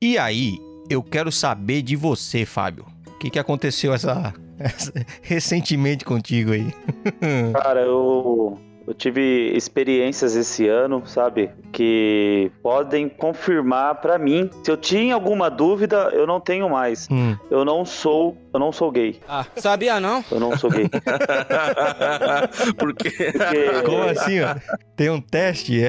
E aí, eu quero saber de você, Fábio. O que, que aconteceu essa, essa- recentemente contigo aí? Cara, eu, eu tive experiências esse ano, sabe? Que podem confirmar pra mim. Se eu tinha alguma dúvida, eu não tenho mais. Hum. Eu não sou, eu não sou gay. Ah, sabia não? Eu não sou gay. Porque Porque Como assim, ó? Tem um teste?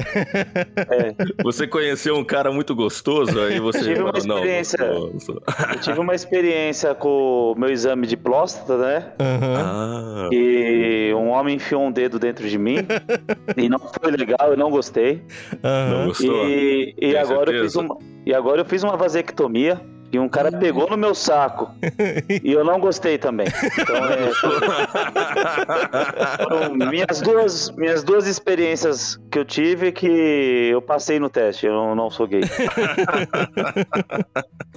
É? você conheceu um cara muito gostoso, aí você Tive uma falou, não, experiência. gostoso. eu tive uma experiência com o meu exame de próstata, né? Aham. Ah, E um homem enfiou um dedo dentro de mim. e não foi legal, eu não gostei. não Aham. gostou? E, e agora eu fiz uma, e agora eu fiz uma vasectomia e um cara pegou no meu saco e eu não gostei também. Então é, foram minhas duas minhas duas experiências que eu tive que eu passei no teste. Eu não, não sou gay.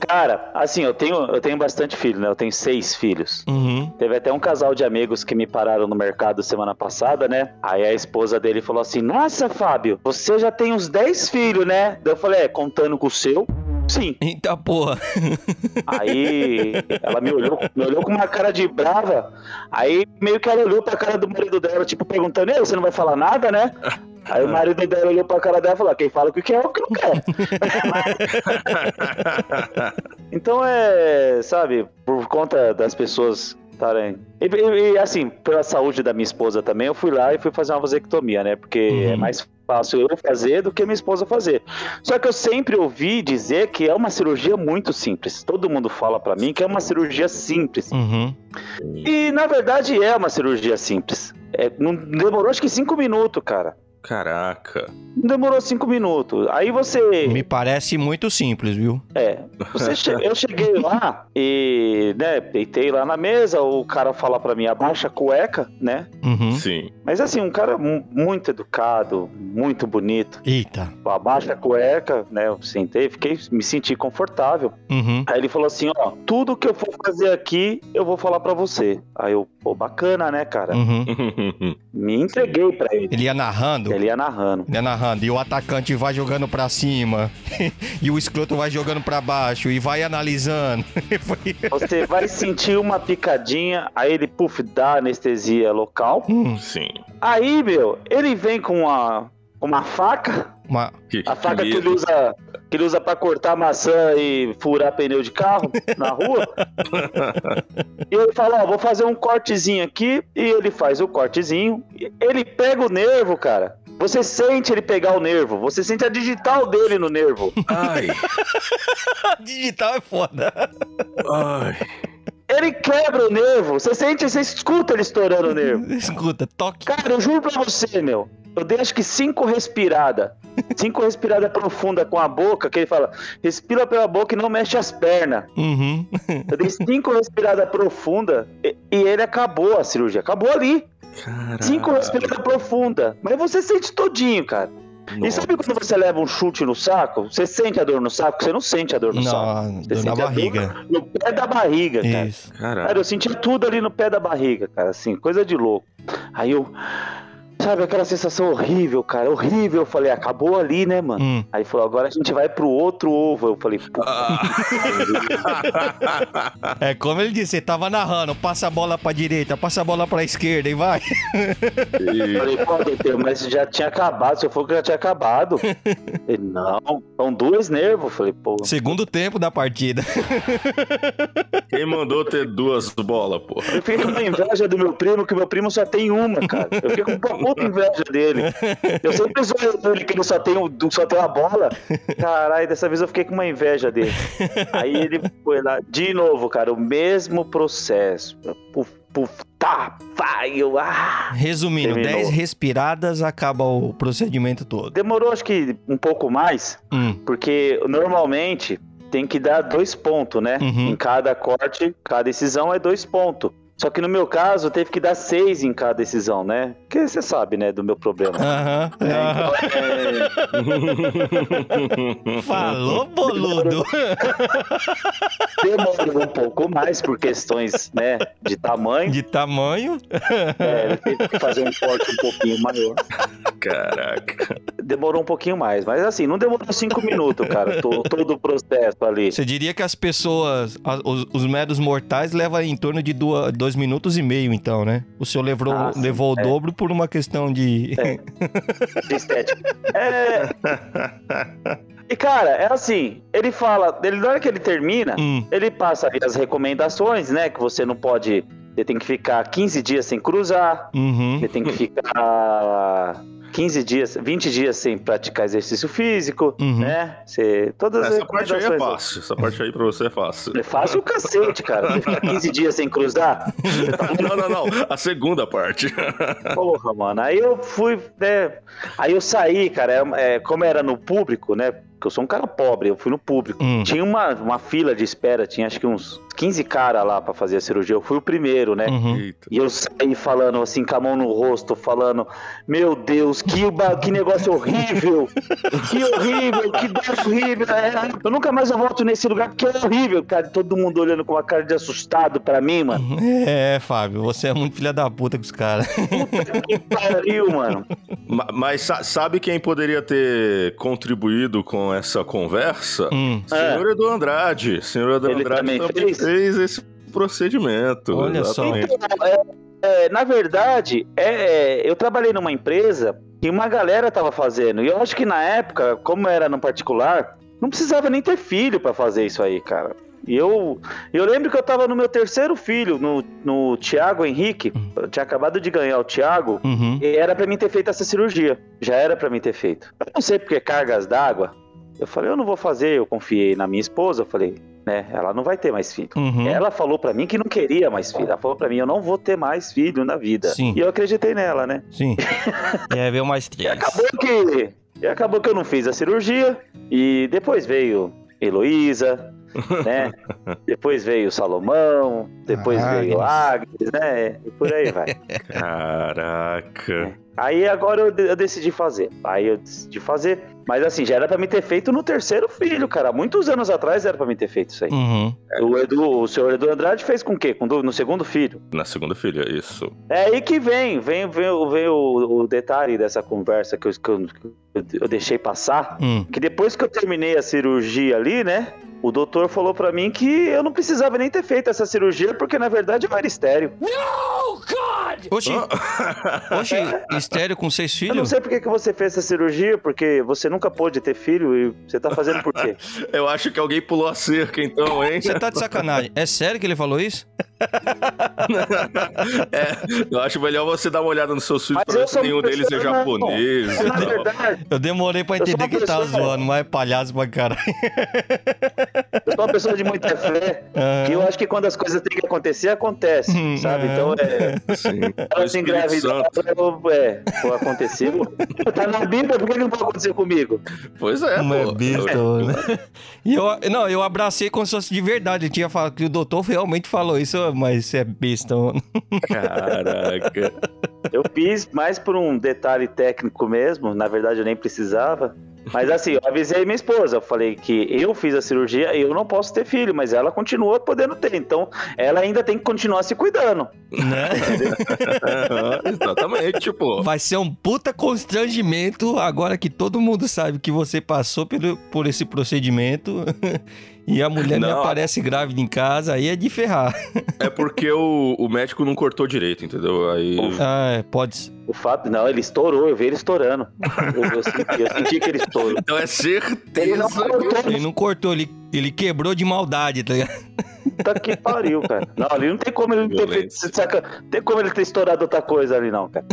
Cara, assim eu tenho eu tenho bastante filho, né? Eu tenho seis filhos. Uhum. Teve até um casal de amigos que me pararam no mercado semana passada, né? Aí a esposa dele falou assim: Nossa, Fábio, você já tem uns 10 filhos, né? Daí eu falei: É, contando com o seu? Sim. Eita porra. Aí ela me olhou, me olhou com uma cara de brava. Aí meio que ela olhou pra cara do marido dela, tipo, perguntando: Ei, você não vai falar nada, né? Aí o marido dela olhou pra cara dela e falou: Quem fala o que quer é o que não quer. Então é, sabe, por conta das pessoas estarem. E, e- e, assim, pela saúde da minha esposa também, eu fui lá e fui fazer uma vasectomia, né? Porque Uhum. é mais fácil eu fazer do que minha esposa fazer. Só que eu sempre ouvi dizer que é uma cirurgia muito simples. Todo mundo fala pra mim que é uma cirurgia simples. Uhum. E na verdade é uma cirurgia simples. É, não demorou acho que cinco minutos, cara. Caraca. Não demorou cinco minutos. Aí você. Me parece muito simples, viu? É, você che- eu cheguei lá e, né, deitei lá na mesa, o cara fala pra mim, abaixa a cueca, né? Uhum. Sim. Mas assim, um cara mu- muito educado, muito bonito. Eita. Abaixa a cueca, né? Eu sentei, fiquei, me senti confortável. Uhum. Aí ele falou assim, ó, tudo que eu for fazer aqui, eu vou falar pra você. Aí eu, pô, bacana, né, cara? Uhum. Me entreguei pra ele. Ele ia narrando. Ele ia narrando. Ele ia narrando. E o atacante vai jogando pra cima. e o escroto vai jogando pra baixo. E vai analisando. Você vai sentir uma picadinha, aí ele, puf, dá anestesia local. Hum, Sim. Aí, meu, ele vem com uma, uma faca, uma... Que, a faca que medo. ele usa, que ele usa para cortar maçã e furar pneu de carro na rua. e ele fala, ó, vou fazer um cortezinho aqui, e ele faz o cortezinho. Ele pega o nervo, cara. Você sente ele pegar o nervo, você sente a digital dele no nervo. Ai, Digital é foda. ai. Ele quebra o nervo, você sente, você escuta ele estourando o nervo. Escuta, toque. Cara, eu juro pra você, meu. Eu dei acho que cinco respiradas. Cinco respiradas profundas com a boca, que ele fala, respira pela boca e não mexe as pernas. Uhum. Eu dei cinco respiradas profundas e, e ele acabou a cirurgia. Acabou ali. Caraca. Cinco respiradas profundas. Mas você sente todinho, cara. E Nossa. sabe quando você leva um chute no saco? Você sente a dor no saco? Você não sente a dor no saco. Não, Você dor sente na a dor barriga. No pé da barriga, cara. Isso. Cara, eu senti tudo ali no pé da barriga, cara, assim, coisa de louco. Aí eu. Sabe aquela sensação horrível, cara? Horrível. Eu falei, acabou ali, né, mano? Hum. Aí falou, agora a gente vai pro outro ovo. Eu falei, pô, Ah. É como ele disse, você tava narrando, passa a bola pra direita, passa a bola pra esquerda e vai. Eu falei, pô, doutor, mas já tinha acabado. Se eu for que já tinha acabado. Ele, não, são dois nervos. Eu falei, pô. Segundo tempo da partida. Quem mandou ter duas bolas, porra? Eu fiquei com uma inveja do meu primo, que meu primo só tem uma, cara. Eu fiquei com uma puta inveja dele. Eu sempre zoei ele que ele só tem, um- só tem uma bola. Caralho, dessa vez eu fiquei com uma inveja dele. Aí ele foi lá, de novo, cara, o mesmo processo. Puf, puf, tá, vai, eu, ah. Resumindo, Terminou. 10 respiradas acaba o procedimento todo. Demorou acho que um pouco mais, Hum. porque normalmente tem que dar dois pontos, né? Uhum. Em cada corte, cada decisão é dois pontos. Só que no meu caso, teve que dar seis em cada decisão, né? Porque você sabe, né, do meu problema. Aham. É, aham. então, é, Falou, boludo. demorou um pouco mais por questões, né, de tamanho. De tamanho. É, teve que fazer um corte um pouquinho maior. Caraca. Demorou um pouquinho mais, mas assim, não demorou cinco minutos, cara, to- todo o processo ali. Você diria que as pessoas, os, os meros mortais, levam em torno de duas, dois minutos e meio, então, né? O senhor levou, Ah, sim, levou o é. dobro por uma questão de. de estética. É. E cara, é assim, ele fala, ele, na hora que ele termina, Hum, ele passa as recomendações, né? Que você não pode. Você tem que ficar 15 dias sem cruzar, uhum. você tem que ficar 15 dias, 20 dias sem praticar exercício físico, Uhum. né? Você, todas as Essa parte aí é fácil. Essa parte aí pra você é fácil. É fácil o cacete, cara. Você ficar 15 dias sem cruzar. Não, não, não. A segunda parte. Porra, mano. Aí eu fui, né? Aí eu saí, cara. é, é, como era no público, né? Porque eu sou um cara pobre, eu fui no público. Hum. Tinha uma, uma fila de espera, tinha acho que uns 15 caras lá pra fazer a cirurgia. Eu fui o primeiro, né? Uhum. E eu saí falando assim, com a mão no rosto, falando: Meu Deus, que, que negócio horrível! Que horrível, que dor horrível! É, eu nunca mais eu volto nesse lugar porque é horrível, cara. Todo mundo olhando com uma cara de assustado pra mim, mano. É, Fábio, você é muito filha da puta com os caras. Que pariu, mano. Ma- Mas sa- sabe quem poderia ter contribuído com essa conversa? Hum. Senhor Edu Andrade. Senhor Edu Ele Andrade também também, fez? fez? esse procedimento. Olha só. exatamente. Então, é, é, na verdade, é, é, eu trabalhei numa empresa que uma galera tava fazendo. E eu acho que na época, como era no particular, não precisava nem ter filho pra fazer isso aí, cara. E eu, eu lembro que eu tava no meu terceiro filho, no, no Thiago Henrique. Eu tinha acabado de ganhar o Thiago. Uhum. E era pra mim ter feito essa cirurgia. Já era pra mim ter feito. Eu não sei porque cargas d'água. Eu falei, eu não vou fazer. Eu confiei na minha esposa. Eu falei, né, ela não vai ter mais filho. Uhum. Ela falou pra mim que não queria mais filho. Ela falou pra mim, eu não vou ter mais filho na vida. Sim. E eu acreditei nela, né? Sim. E aí veio mais E três. acabou que. E acabou que eu não fiz a cirurgia. E depois veio Heloísa, né? depois veio Salomão, depois veio Agnes, né? E por aí vai. Caraca. Aí agora eu, eu decidi fazer. Aí eu decidi fazer. Mas assim, já era pra me ter feito no terceiro filho, cara. Muitos anos atrás era pra me ter feito isso aí. Uhum. O, Edu, o senhor Edu Andrade fez com o quê? Com do- no segundo filho. Na segunda filha, isso. É aí que vem, vem, vem, o- vem o, o detalhe dessa conversa que eu, que eu, que eu- deixei passar. Hum. Que depois que eu terminei a cirurgia ali, né? O doutor falou pra mim que eu não precisava nem ter feito essa cirurgia, porque na verdade eu era estéreo. Oxi, oxi, estéreo com seis Eu não filhos? sei por que, que você fez essa cirurgia, porque você nunca pôde ter filho e você tá fazendo por quê? Eu acho que alguém pulou a cerca, então, hein? Você tá de sacanagem. É sério que ele falou isso? É, eu acho melhor você dar uma olhada seus filhos Mas pra ver se nenhum deles é japonês e Na tal. verdade, Eu demorei pra entender que ele tava zoando, mas é palhaço pra caralho. eu sou uma pessoa de muita fé. Ah. E eu acho que quando as coisas têm que acontecer, acontece, Hum, sabe? é. Então é. Sim. Ela se engravidou, é, aconteceu. Tá na Bíblia, por que não pode acontecer comigo? Pois é, é pô. besta, mano. E eu, não, eu abracei como se fosse de verdade. Eu tinha falado que o doutor realmente falou isso, mas você é besta, mano. Caraca. Eu fiz mais por um detalhe técnico mesmo, na verdade eu nem precisava. Mas assim, eu avisei minha esposa, eu falei que eu fiz a cirurgia e eu não posso ter filho, mas ela continua podendo ter. Então, ela ainda tem que continuar se cuidando. Né? Exatamente, pô. Vai ser um puta constrangimento agora que todo mundo sabe que você passou pelo, por esse procedimento e a mulher me Não. aparece grávida em casa, aí é de ferrar. É porque o, o médico não cortou direito, entendeu? Aí. Ah, é, pode ser. O fato, não, ele estourou, eu vi ele estourando. Eu, eu senti, eu senti que ele estourou. Então é Ele não certeza. cortou, Ele não cortou, ele, ele quebrou de maldade, tá ligado? puta que pariu, cara. Não, ali não tem como ele não ter. Saca, tem como ele ter estourado outra coisa ali, não, cara.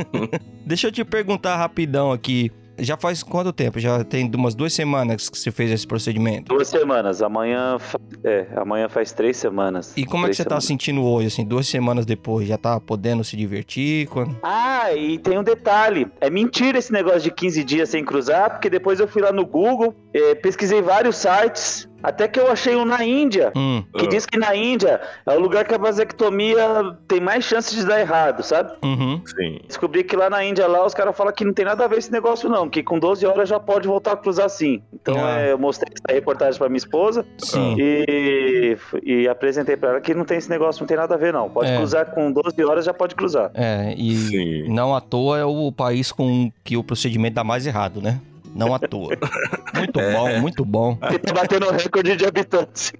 Deixa eu te perguntar rapidão aqui. Já faz quanto tempo? Já tem umas duas semanas que você fez esse procedimento. Duas semanas. Amanhã. É, amanhã faz três semanas. E como é que Três você tá semanas. sentindo hoje, assim, duas semanas depois? Já tá podendo se divertir? Quando... Ah, e tem um detalhe. É mentira esse negócio de 15 dias sem cruzar, porque depois eu fui lá no Google, eh, pesquisei vários sites, até que eu achei um na Índia. Hum, Que Ah. diz que na Índia é o lugar que a vasectomia tem mais chance de dar errado, sabe? uhum. Sim. Descobri que lá na Índia, lá, os caras falam que não tem nada a ver esse negócio, não. Que com 12 horas já pode voltar a cruzar sim. Então Ah. é, eu mostrei essa reportagem pra minha esposa. Sim. E e, e apresentei pra ela que não tem esse negócio, não tem nada a ver, não. Pode É. cruzar com 12 horas, já pode cruzar. É, e Sim. Não à toa é o país com que o procedimento dá mais errado, né? Não à toa. Muito É. bom, muito bom. Ele tá batendo recorde de habitantes.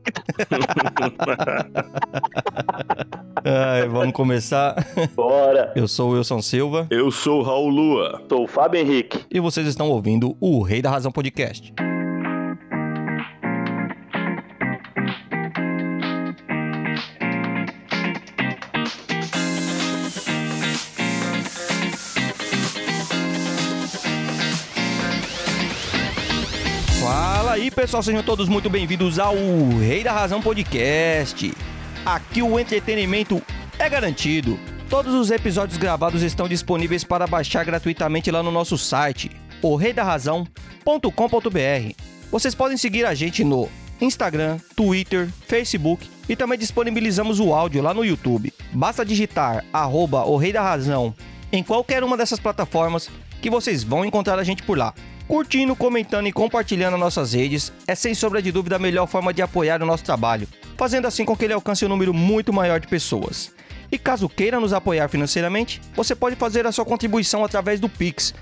Ai, vamos começar. Bora. Eu sou o Wilson Silva Eu sou o Raul Lua. Sou o Fábio Henrique. e vocês estão ouvindo o Rei da Razão Podcast. Pessoal, sejam todos muito bem-vindos ao Rei da Razão Podcast. Aqui o entretenimento é garantido. Todos os episódios gravados estão disponíveis para baixar gratuitamente lá no nosso site, orreidarrazão.com.br. Vocês podem seguir a gente no Instagram, Twitter, Facebook e também disponibilizamos o áudio lá no YouTube. Basta digitar arroba o Rei da Razão em qualquer uma dessas plataformas que vocês vão encontrar a gente por lá. Curtindo, comentando e compartilhando as nossas redes é sem sombra de dúvida a melhor forma de apoiar o nosso trabalho, fazendo assim com que ele alcance um número muito maior de pessoas. E caso queira nos apoiar financeiramente, você pode fazer a sua contribuição através do Pix,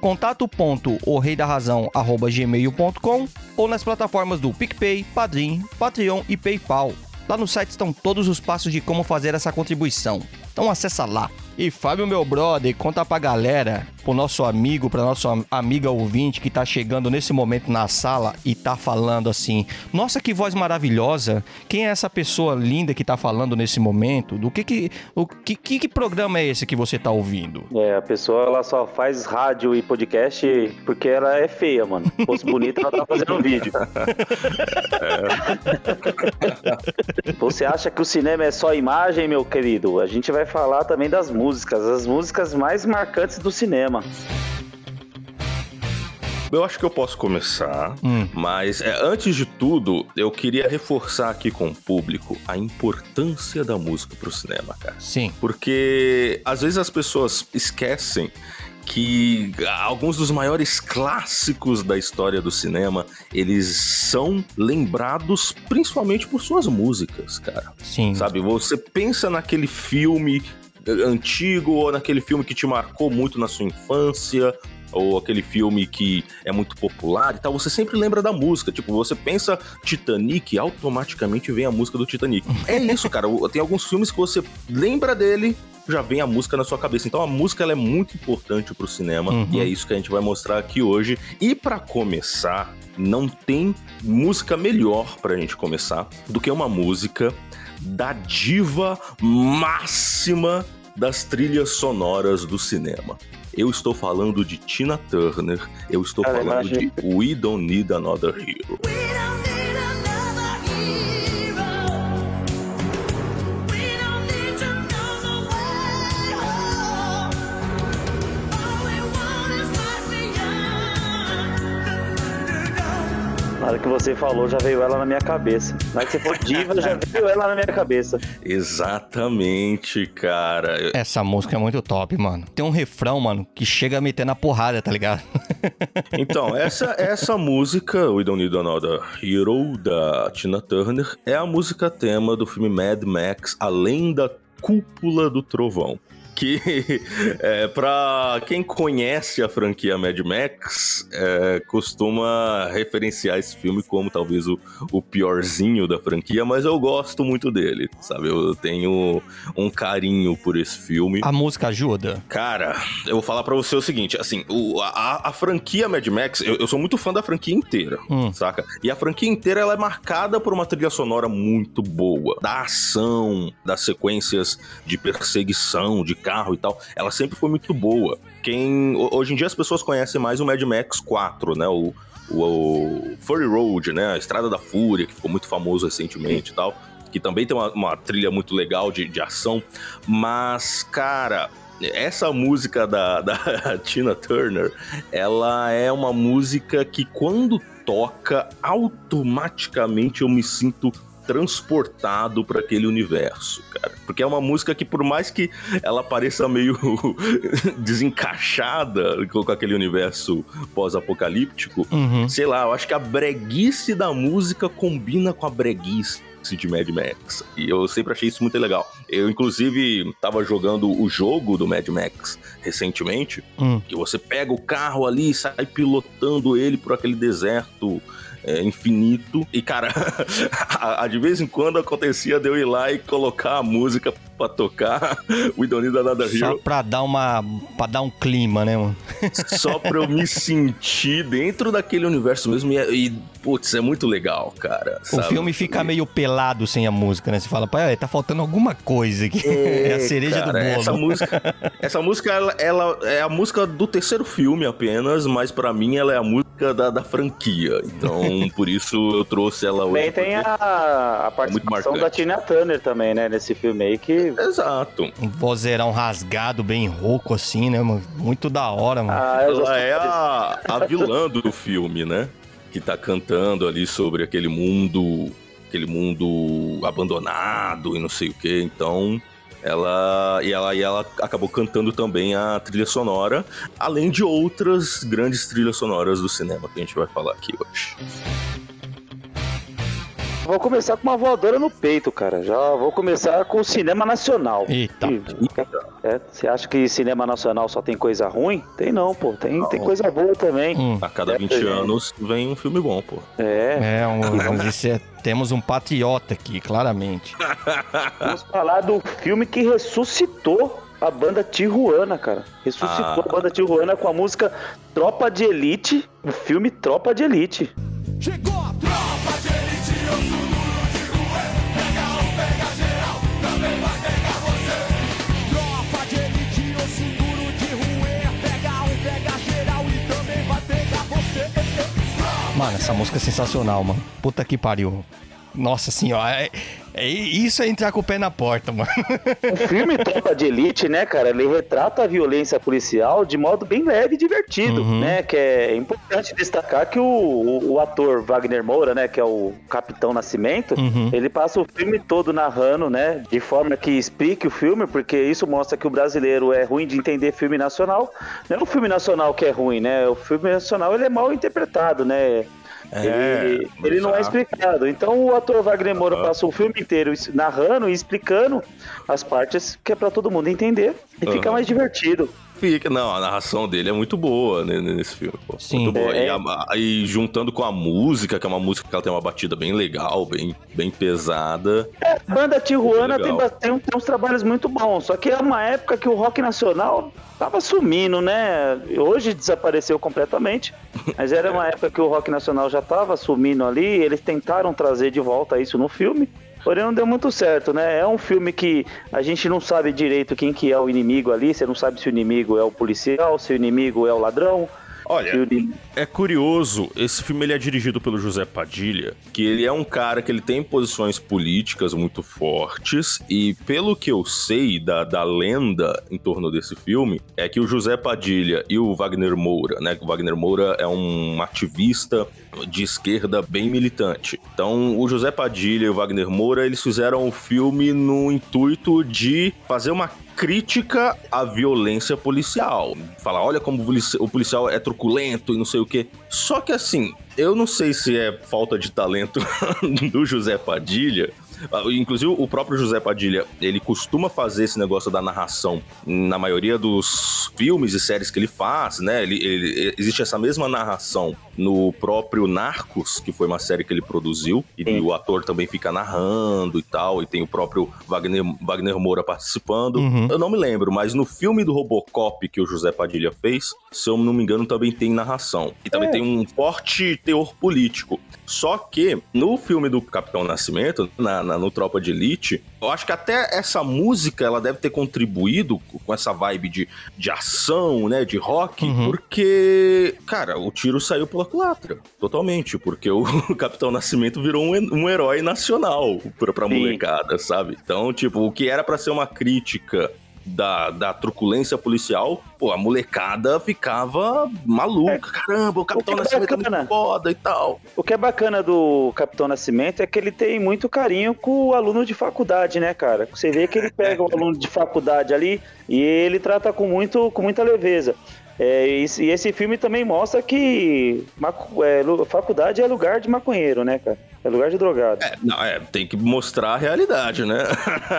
contato.orreidarrazão.gmail.com ou nas plataformas do PicPay, Padrim, Patreon e PayPal. Lá no site estão todos os passos de como fazer essa contribuição. Então acessa lá. E Fábio, meu brother, conta pra galera, pro nosso amigo, pra nossa amiga ouvinte que tá chegando nesse momento na sala e tá falando assim: Nossa, que voz maravilhosa! Quem é essa pessoa linda que tá falando nesse momento? Do que que. O que, que, que programa é esse que você tá ouvindo? É, a pessoa ela só faz rádio e podcast porque ela é feia, mano. Se fosse bonita, ela tá fazendo vídeo. Você acha que o cinema é só imagem, meu querido? A gente vai falar também das músicas, as músicas mais marcantes do cinema. Eu acho que eu posso começar, Hum. mas é, antes de tudo, eu queria reforçar aqui com o público a importância da música pro cinema, cara. Sim. Porque às vezes as pessoas esquecem que alguns dos maiores clássicos da história do cinema, eles são lembrados principalmente por suas músicas, cara. Sim. Sabe, você pensa naquele filme antigo ou naquele filme que te marcou muito na sua infância, ou aquele filme que é muito popular e tal, você sempre lembra da música. Tipo, você pensa Titanic, automaticamente vem a música do Titanic. É isso, cara. Tem alguns filmes que você lembra dele, já vem a música na sua cabeça. Então a música ela é muito importante pro cinema Uhum. e é isso que a gente vai mostrar aqui hoje. E pra começar, não tem música melhor pra gente começar do que uma música da diva máxima das trilhas sonoras do cinema. Eu estou falando de Tina Turner, eu estou Cara, falando imagina. de We Don't Need Another Hero. We don't need another hero. Na hora que você falou, já veio ela na minha cabeça. Na hora que você falou diva, já veio ela na minha cabeça. Exatamente, cara. Essa música é muito top, mano. Tem um refrão, mano, que chega a meter na porrada, tá ligado? Então, essa, essa música, We Don't Need Another Hero, da Tina Turner, é a música tema do filme Mad Max, Além da Cúpula do Trovão. Que, é, pra quem conhece a franquia Mad Max, é, costuma referenciar esse filme como talvez o, o piorzinho da franquia, mas eu gosto muito dele, sabe? Eu tenho um carinho por esse filme. A música ajuda. Cara, eu vou falar pra você o seguinte, assim, o- a, a franquia Mad Max, eu, eu sou muito fã da franquia inteira, Hum. saca? E a franquia inteira, ela é marcada por uma trilha sonora muito boa, da ação, das sequências de perseguição, de carro e tal, ela sempre foi muito boa. Quem, ho- hoje em dia as pessoas conhecem mais o Mad Max 4, né, o, o, o Furry Road, né, a Estrada da Fúria, que ficou muito famoso recentemente e tal, que também tem uma, uma trilha muito legal de, de ação, mas, cara, essa música da, da Tina Turner, ela é uma música que quando toca, automaticamente eu me sinto transportado para aquele universo, cara. Porque é uma música que, por mais que ela pareça meio desencaixada com aquele universo pós-apocalíptico, Uhum. sei lá, eu acho que a breguice da música combina com a breguice de Mad Max. E eu sempre achei isso muito legal. Eu, inclusive, tava jogando o jogo do Mad Max recentemente, Hum. que você pega o carro ali e sai pilotando ele por aquele deserto é, infinito. E, cara, de vez em quando acontecia de eu ir lá e colocar a música pra tocar We Don't Need Another Só Hero, pra dar uma. pra dar um clima, né, mano? só pra eu me sentir dentro daquele universo mesmo. E, é- e, putz, é muito legal, cara. O sabe? filme fica meio pelado sem a música, né? Você fala, pai, tá faltando alguma coisa aqui. É, a cereja cara, do bolo. Essa música, essa música ela, ela é a música do terceiro filme apenas, mas pra mim ela é a música da, da franquia. Então, por isso eu trouxe ela hoje. Também tem a, a participação marcante. da Tina Turner também, né? Nesse filme aí, que... Exato. Um vozeirão rasgado, bem rouco, assim, né, mano? Muito da hora, mano. Ah, Ela é a, a vilã do filme, né? Que tá cantando ali sobre aquele mundo, aquele mundo abandonado e não sei o que. Então, ela e ela e ela acabou cantando também a trilha sonora, além de outras grandes trilhas sonoras do cinema que a gente vai falar aqui hoje. Vou começar com uma voadora no peito, cara. Já vou começar com o cinema nacional. Eita. É, Você acha que cinema nacional só tem coisa ruim? Tem não, pô. Tem, tem coisa boa também. Hum. A cada É, 20 gente. anos vem um filme bom, pô. É. É, um, esse é- temos um patriota aqui, claramente. Vamos falar do filme que ressuscitou a banda Tijuana, cara. Ressuscitou Ah. a banda Tijuana com a música Tropa de Elite, o filme Tropa de Elite. Chegou a tropa Mano, essa música é sensacional, mano. Puta que pariu. Nossa senhora, é, é- isso é entrar com o pé na porta, mano. O filme Tropa de Elite, né, cara, ele retrata a violência policial de modo bem leve e divertido, Uhum. né? Que é importante destacar que o, o- o ator Wagner Moura, né, que é o Capitão Nascimento, Uhum. ele passa o filme todo narrando, né, de forma que explique o filme, porque isso mostra que o brasileiro é ruim de entender filme nacional. Não é o filme nacional que é ruim, né? O filme nacional ele é mal interpretado, né? Ele, ele não é explicado. Então o ator Wagner Moura Aham. passa o filme inteiro narrando e explicando as partes que é pra todo mundo entender e fica Aham. mais divertido. Fica, não, a narração dele é muito boa né, nesse filme. Pô. Sim. Muito boa. É. E, a- e juntando com a música, que é uma música que ela tem uma batida bem legal, bem, bem pesada. É, banda Tijuana tem, tem, tem uns trabalhos muito bons, só que é uma época que o rock nacional tava sumindo, né? Hoje desapareceu completamente, mas era uma época que o rock nacional já tava sumindo ali, eles tentaram trazer de volta isso no filme. Porém não deu muito certo, né? É um filme que a gente não sabe direito quem que é o inimigo ali, você não sabe se o inimigo é o policial, se o inimigo é o ladrão. Olha, é curioso, esse filme ele é dirigido pelo José Padilha, que ele é um cara que ele tem posições políticas muito fortes, e pelo que eu sei da, da lenda em torno desse filme, é que o José Padilha e o Wagner Moura, né? O Wagner Moura é um ativista de esquerda bem militante. Então, o José Padilha e o Wagner Moura, eles fizeram o filme no intuito de fazer uma crítica à violência policial. Falar, olha como o polici- o policial é truculento e não sei o quê. Só que assim, eu não sei se é falta de talento do José Padilha. Ah, Inclusive, o próprio José Padilha, ele costuma fazer esse negócio da narração na maioria dos filmes e séries que ele faz, né? Ele, ele- existe essa mesma narração no próprio Narcos, que foi uma série que ele produziu, e Sim. o ator também fica narrando e tal, e tem o próprio Wagner, Wagner Moura participando. Uhum. Eu não me lembro, mas no filme do Robocop que o José Padilha fez, se eu não me engano, também tem narração. E também É. tem um forte teor político. Só que no filme do Capitão Nascimento, na, na- no Tropa de Elite, eu acho que até essa música ela deve ter contribuído com essa vibe de, de ação, né? De rock, Uhum. porque, cara, o tiro saiu pela culatra. Totalmente. Porque o Capitão Nascimento virou um, um herói nacional pra, pra Sim. molecada, sabe? Então, tipo, o que era pra ser uma crítica da, da truculência policial, pô, a molecada ficava maluca. Caramba, o Capitão O é Nascimento é muito foda e tal. O que é bacana do Capitão Nascimento é que ele tem muito carinho com o aluno de faculdade, né, cara? Você vê que ele pega o aluno de faculdade ali e ele trata com, muito, com muita leveza. É, e esse- e esse filme também mostra que é, faculdade é lugar de maconheiro, né, cara? É lugar de drogado. É, não, é, tem que mostrar a realidade, né?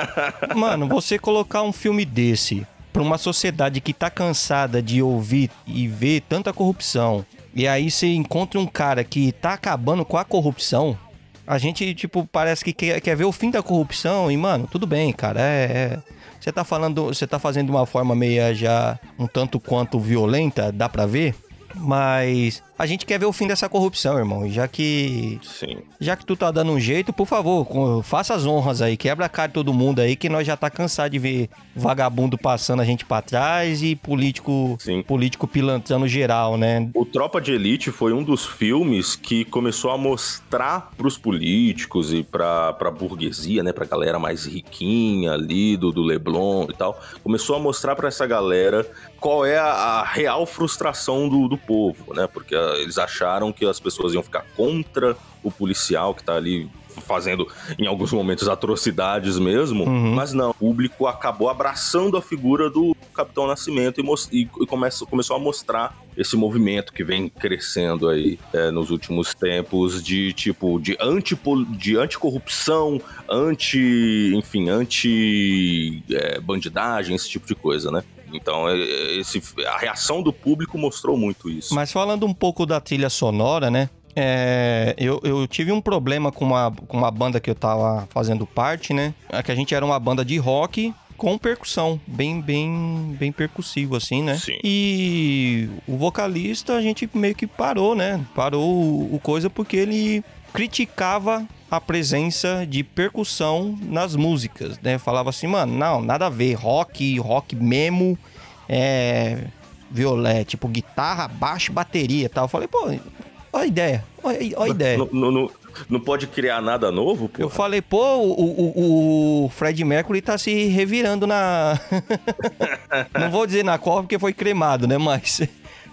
Mano, você colocar um filme desse pra uma sociedade que tá cansada de ouvir e ver tanta corrupção, e aí você encontra um cara que tá acabando com a corrupção, a gente, tipo, parece que quer, quer ver o fim da corrupção, e, mano, tudo bem, cara, é. é- Você tá falando, você tá fazendo de uma forma meia já um tanto quanto violenta, dá pra ver, mas a gente quer ver o fim dessa corrupção, irmão, e já que Sim. já que tu tá dando um jeito, por favor, faça as honras aí, quebra a cara de todo mundo aí, que nós já tá cansado de ver vagabundo passando a gente pra trás e político, Sim. político pilantrando geral, né? O Tropa de Elite foi um dos filmes que começou a mostrar pros políticos e pra, pra burguesia, né, pra galera mais riquinha ali do, do Leblon e tal, começou a mostrar pra essa galera qual é a, a real frustração do, do povo, né, porque ah, eles acharam que as pessoas iam ficar contra o policial que tá ali fazendo em alguns momentos atrocidades mesmo, Uhum. mas não, o público acabou abraçando a figura do Capitão Nascimento e, e começa- começou a mostrar esse movimento que vem crescendo aí é, nos últimos tempos de tipo de anti de anticorrupção, anti, enfim, anti é, bandidagem, esse tipo de coisa, né? Então, é, esse, a reação do público mostrou muito isso. Mas falando um pouco da trilha sonora, né? É, eu, eu tive um problema com uma, com uma banda que eu tava fazendo parte, né? É que a gente era uma banda de rock com percussão, bem, bem, bem percussivo, assim, né? Sim. E o vocalista a gente meio que parou, né? Parou o, o coisa porque ele criticava a presença de percussão nas músicas, né? Falava assim, mano, não, nada a ver, rock, rock mesmo, é violé, tipo guitarra, baixo, bateria, e tal. Eu falei, pô, olha a ideia, olha, a ideia. Não, não- não- não pode criar nada novo, pô? Eu falei, pô, o, o, o Fred Mercury tá se revirando na. Não vou dizer na cor porque foi cremado, né? Mas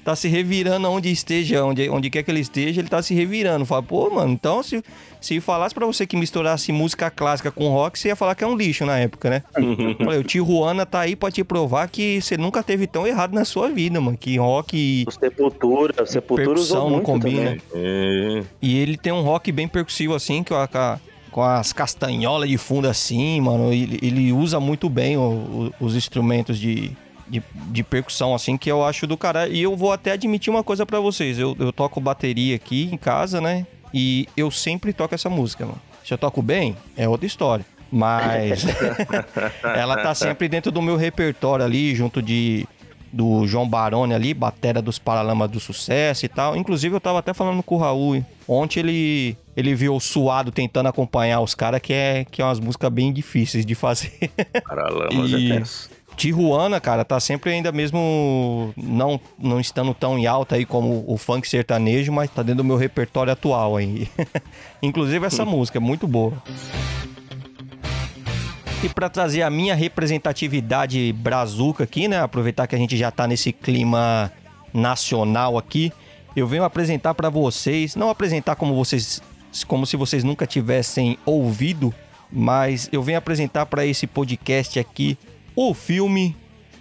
tá se revirando onde esteja, onde, onde quer que ele esteja, ele tá se revirando. Fala, pô, mano, então se, se falasse pra você que misturasse música clássica com rock, você ia falar que é um lixo na época, né? Falei, o Tijuana tá aí pra te provar que você nunca teve tão errado na sua vida, mano. Que rock O Sepultura, o Sepultura percussão usou não muito combina. É, E ele tem um rock bem percussivo, assim, que a- com as castanholas de fundo, assim, mano. Ele, ele usa muito bem o- o- os instrumentos de, de, de percussão, assim, que eu acho do caralho. E eu vou até admitir uma coisa pra vocês. Eu, eu toco bateria aqui em casa, né? E eu sempre toco essa música, mano. Se eu toco bem, é outra história. Mas ela tá sempre dentro do meu repertório ali, junto de do João Baroni ali, batera dos Paralamas do Sucesso e tal. Inclusive, eu tava até falando com o Raul. Ontem ele, ele viu o suado tentando acompanhar os caras, que é, que é umas músicas bem difíceis de fazer. Paralamas E- é tenso. Tijuana, cara, tá sempre ainda mesmo não, não estando tão em alta aí como o funk sertanejo, mas tá dentro do meu repertório atual aí. Inclusive essa música é muito boa. E pra trazer a minha representatividade brazuca aqui, né? Aproveitar que a gente já tá nesse clima nacional aqui, eu venho apresentar pra vocês, não apresentar como vocês como se vocês nunca tivessem ouvido, mas eu venho apresentar pra esse podcast aqui o filme,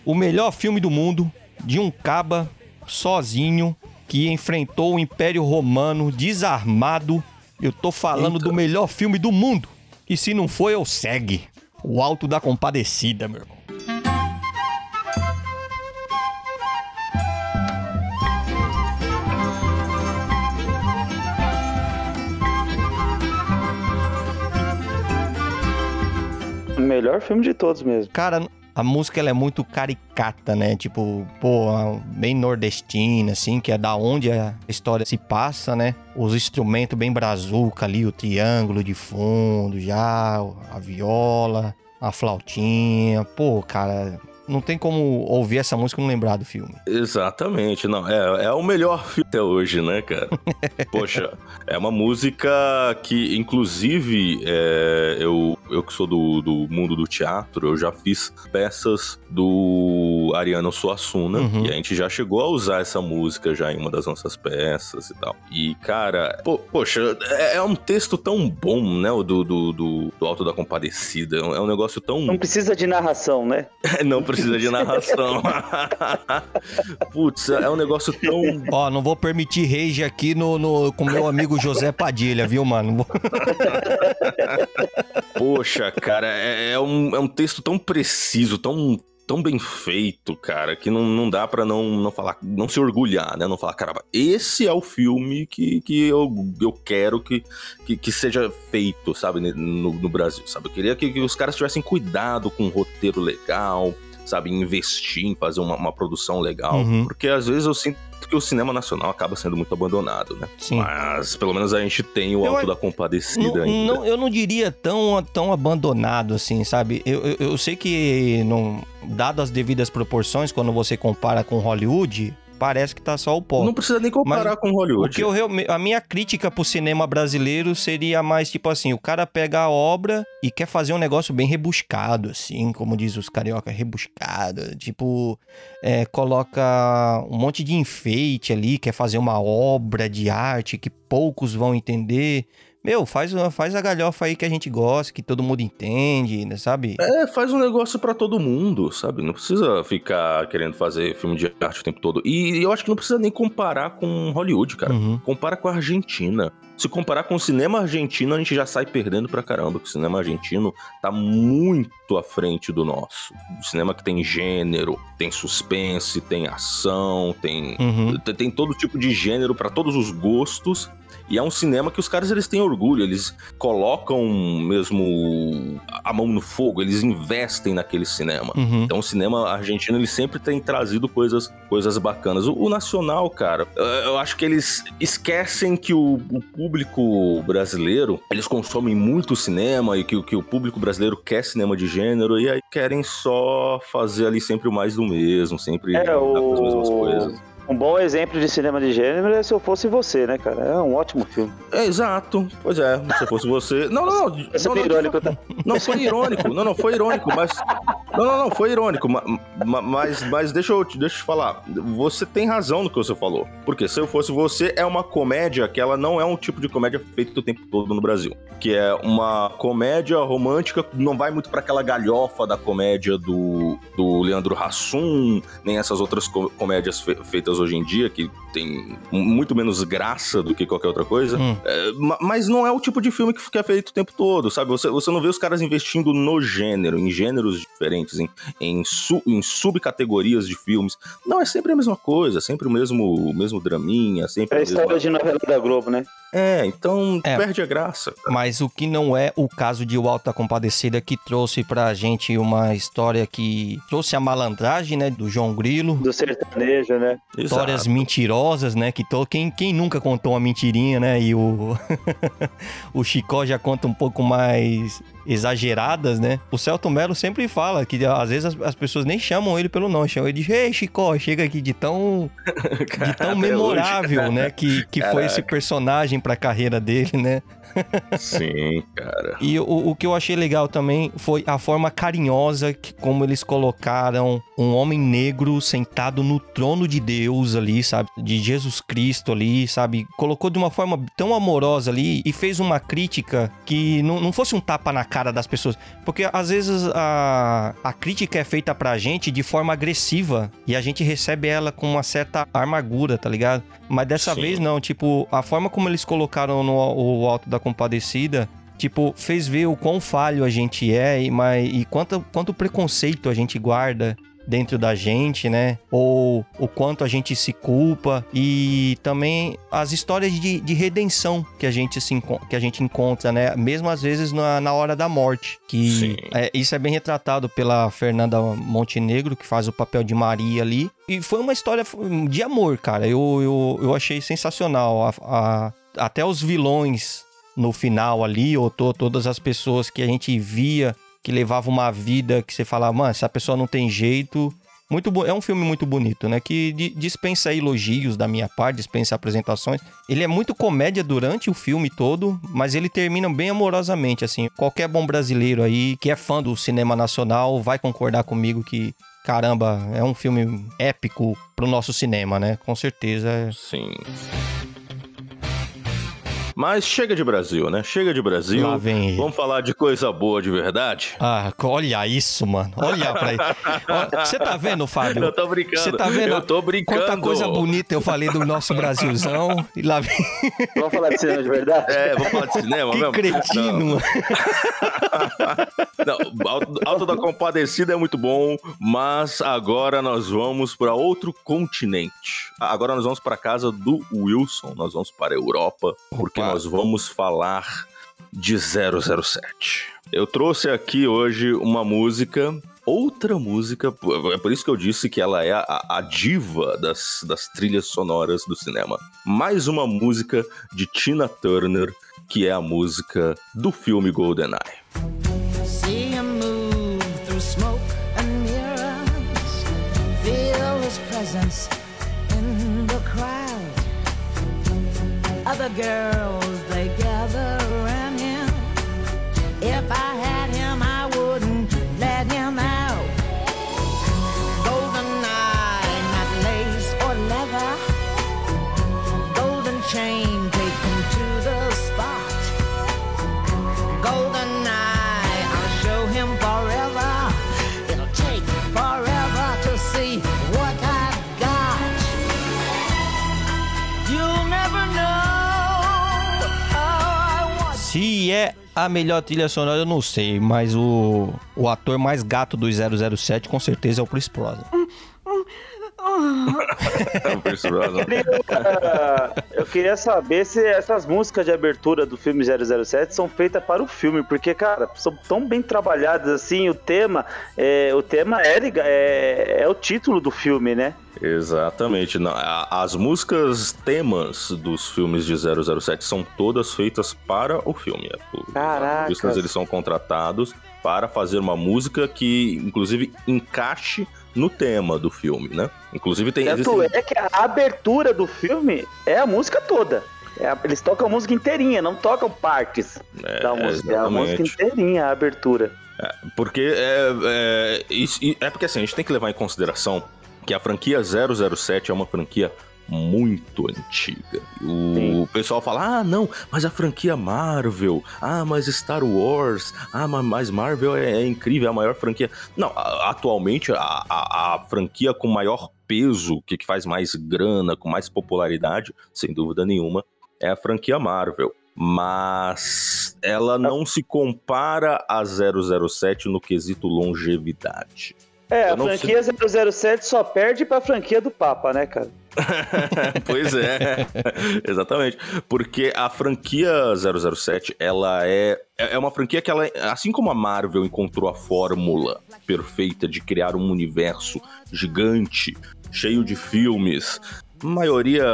o melhor filme do mundo, de um caba sozinho que enfrentou o Império Romano desarmado. Eu tô falando Eita. do melhor filme do mundo. E se não foi, eu segue. O Alto da Compadecida, meu irmão. O melhor filme de todos mesmo. Cara, a música ela é muito caricata, né? Tipo, pô, bem nordestina, assim, que é da onde a história se passa, né? Os instrumentos bem brazuca ali, o triângulo de fundo já, a viola, a flautinha. Pô, cara, não tem como ouvir essa música e não lembrar do filme. Exatamente, não, é, é o melhor filme até hoje, né, cara? Poxa, é uma música que, inclusive, é, eu, eu que sou do, do mundo do teatro, eu já fiz peças do Ariano Suassuna, Uhum. e a gente já chegou a usar essa música já em uma das nossas peças e tal. E, cara, pô- poxa, é, é um texto tão bom, né, o do, do, do, do Alto da Compadecida, é um, é um negócio tão... Não precisa de narração, né? Não precisa de narração. Putz, é um negócio tão Ó, não vou permitir rage aqui no, no, com meu amigo José Padilha, viu, mano? Poxa, cara, é, é um, é um texto tão preciso, tão, tão bem feito, cara, que não, não dá pra não, não falar, não se orgulhar, né? Não falar, caramba, esse é o filme que, que eu, eu quero que, que, que seja feito, sabe, no, no Brasil, sabe? Eu queria que, que os caras tivessem cuidado com um roteiro legal, sabe? Investir em fazer uma, uma produção legal, Uhum. porque às vezes eu sinto que o cinema nacional acaba sendo muito abandonado, né? Sim. Mas pelo menos a gente tem o Eu Alto da Compadecida Não, ainda. não- eu não diria tão, tão abandonado assim, sabe? Eu, eu, eu sei que, não, dado as devidas proporções, quando você compara com Hollywood, parece que tá só o pó. Não precisa nem comparar Mas com O Hollywood. que eu a minha crítica pro cinema brasileiro seria mais tipo assim, o cara pega a obra e quer fazer um negócio bem rebuscado, assim, como diz os carioca, rebuscado, tipo, é, coloca um monte de enfeite ali, quer fazer uma obra de arte que poucos vão entender. Meu, faz, faz a galhofa aí que a gente gosta, que todo mundo entende, né, sabe? É, faz um negócio pra todo mundo, sabe? Não precisa ficar querendo fazer filme de arte o tempo todo. E eu acho que não precisa nem comparar com Hollywood, cara. Uhum. Compara com a Argentina. Se comparar com o cinema argentino, a gente já sai perdendo pra caramba. porque O cinema argentino tá muito à frente do nosso. O cinema que tem gênero, tem suspense, tem ação, tem Uhum. Tem- Tem todo tipo de gênero pra todos os gostos. E é um cinema que os caras eles têm orgulho, eles colocam mesmo a mão no fogo, eles investem naquele cinema. Uhum. Então o cinema argentino ele sempre tem trazido coisas, coisas bacanas. O, o nacional, cara, eu, acho que eles esquecem que o, o público brasileiro, eles consomem muito cinema e que, o- que o público brasileiro quer cinema de gênero e aí querem só fazer ali sempre o mais do mesmo, sempre É, com as mesmas o... coisas. Um bom exemplo de cinema de gênero é Se Eu Fosse Você, né, cara? É um ótimo filme. É, exato. Pois é, se fosse você. Não, não, não. Esse não, é não, irônico, tá? Não, foi irônico. Não, não, foi irônico, mas. Não, não, não, foi irônico. ma- ma- Mas, mas deixa, eu, te- deixa eu te falar. Você tem razão no que você falou. Porque se eu fosse você, é uma comédia que ela não é um tipo de comédia feita o tempo todo no Brasil. Que é uma comédia romântica, não vai muito pra aquela galhofa da comédia do, do Leandro Hassum, nem essas outras co- comédias fe- feitas hoje em dia, que tem muito menos graça do que qualquer outra coisa. Hum. É, ma- mas não é o tipo de filme que é feito o tempo todo, sabe? Você, você não vê os caras investindo no gênero, em gêneros diferentes, em, em, su- em subcategorias de filmes. Não, é sempre a mesma coisa, sempre o mesmo, o mesmo draminha, sempre É a a mesma... história de novela da Globo, né? É, então É. perde a graça. Mas o que não é o caso de O Alto da Compadecida, que trouxe pra gente uma história que trouxe a malandragem, né, do João Grilo. Do sertanejo, né? Histórias Exato. mentirosas, né? Que to... quem, quem nunca contou uma mentirinha, né? E o, o Chicó já conta um pouco mais exageradas, né? O Celton Mello sempre fala que às vezes as, as pessoas nem chamam ele pelo nome, chamam ele de Ei, Chicó, chega aqui de tão, de tão memorável, né? Que, que foi esse personagem pra carreira dele, né? Sim, cara. E o, o que eu achei legal também foi a forma carinhosa que como eles colocaram um homem negro sentado no trono de Deus ali, sabe? De Jesus Cristo ali, sabe? Colocou de uma forma tão amorosa ali e fez uma crítica que não, não fosse um tapa na cara das pessoas. Porque às vezes a, a crítica é feita pra gente de forma agressiva e a gente recebe ela com uma certa amargura, tá ligado? Mas dessa Sim. vez não, tipo, a forma como eles colocaram no o Alto da Compadecida, tipo, fez ver o quão falho a gente é e, mas, e quanto, quanto preconceito a gente guarda dentro da gente, né? Ou o quanto a gente se culpa e também as histórias de, de redenção que a gente se que a gente encontra, né? Mesmo às vezes na, na hora da morte, que é, isso é bem retratado pela Fernanda Montenegro, que faz o papel de Maria ali. E foi uma história de amor, cara. Eu, eu, eu achei sensacional. A- a- até os vilões no final ali, ou to- todas as pessoas que a gente via que levava uma vida que você falava, mano, essa pessoa não tem jeito. Muito bo- é um filme muito bonito, né? Que di- dispensa elogios da minha parte, dispensa apresentações. Ele é muito comédia durante o filme todo, mas ele termina bem amorosamente, assim. Qualquer bom brasileiro aí que é fã do cinema nacional vai concordar comigo que, caramba, é um filme épico pro nosso cinema, né? Com certeza. é- Sim. Mas chega de Brasil, né? Chega de Brasil. Lá vem. Vamos falar de coisa boa de verdade? Ah, olha isso, mano. Olha pra isso. Ó, Você tá vendo, Fábio? Eu tô brincando. Você tá vendo? Eu tô brincando. Quanta coisa bonita eu falei do nosso Brasilzão. E lá vem. Vamos falar de cinema de verdade? É, vamos falar de cinema Que mesmo? cretino. Não, não, Alto, Alto da Compadecida é muito bom, mas agora nós vamos para outro continente. Agora nós vamos para casa do Wilson, nós vamos para a Europa, porque. Nós vamos falar de 007. Eu trouxe aqui hoje uma música outra música. É por isso que eu disse que ela é a, a diva das, das trilhas sonoras do cinema. Mais uma música de Tina Turner, que é a música do filme GoldenEye. Girls, they gather a melhor trilha sonora, eu não sei, mas o, o ator mais gato do 007 com certeza é o Chris Brosnan. Eu queria saber se essas músicas de abertura do filme 007 são feitas para o filme, porque, cara, são tão bem trabalhadas assim, o tema, é, o tema é, é, é o título do filme, né? Exatamente. Não, a- as músicas temas dos filmes de 007 são todas feitas para o filme. Os Caracas. artistas eles são contratados para fazer uma música que, inclusive, encaixe no tema do filme, né? Inclusive tem Tanto existem- é que a abertura do filme é a música toda. É eles tocam a música inteirinha, não tocam partes É, da música. É a música exatamente. inteirinha, a abertura. Porque é, é, isso- é porque assim, a gente tem que levar em consideração que a franquia 007 é uma franquia muito antiga. O Sim. pessoal fala: ah, não, mas a franquia Marvel, ah, mas Star Wars, ah, ma- mas Marvel é, é incrível, é a maior franquia. Não, a- atualmente a, a- a franquia com maior peso, que, que faz mais grana, com mais popularidade, sem dúvida nenhuma, é a franquia Marvel. Mas ela não se compara a 007 no quesito longevidade. É, a Eu não franquia 007 só perde pra franquia do Papa, né, cara? pois é, exatamente. Porque a franquia 007, ela é, é uma franquia que ela, assim como a Marvel encontrou a fórmula perfeita de criar um universo gigante, cheio de filmes, maioria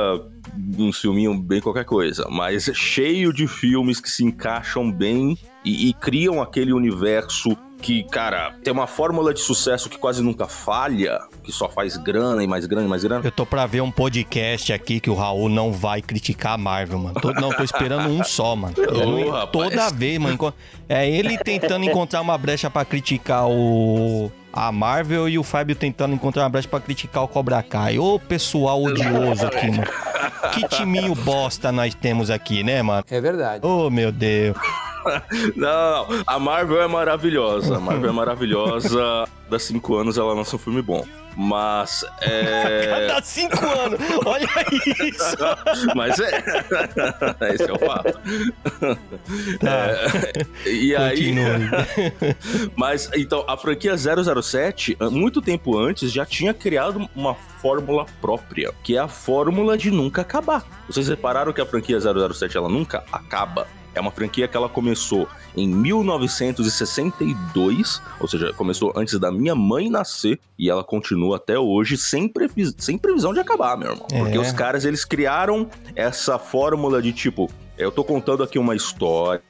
um filminho bem qualquer coisa, mas cheio de filmes que se encaixam bem e, e criam aquele universo que, cara, tem uma fórmula de sucesso que quase nunca falha, que só faz grana e mais grana e mais grana. Eu tô pra ver um podcast aqui que o Raul não vai criticar a Marvel, mano. Tô- não, tô esperando um só, mano. Ô, rapaz. toda vez, mano. É ele tentando encontrar uma brecha pra criticar o. A Marvel e o Fábio tentando encontrar uma brecha pra criticar o Cobra Kai. Ô, pessoal odioso aqui, mano. Que timinho bosta nós temos aqui, né, mano? É verdade. Ô, meu Deus. Não, a Marvel é maravilhosa. A Marvel é maravilhosa. Dá cinco anos ela lança um filme bom. Mas é. Cada cinco anos. Olha isso. Mas é. Esse é o fato. É, E aí. Mas então, a franquia 007, muito tempo antes, já tinha criado uma fórmula própria, que é a fórmula de nunca acabar. Vocês repararam que a franquia 007 ela nunca acaba? É uma franquia que ela começou em 1962, ou seja, começou antes da minha mãe nascer e ela continua até hoje sem, previs- sem previsão de acabar, meu irmão. É. Porque os caras eles criaram essa fórmula de tipo, Eu tô contando aqui uma história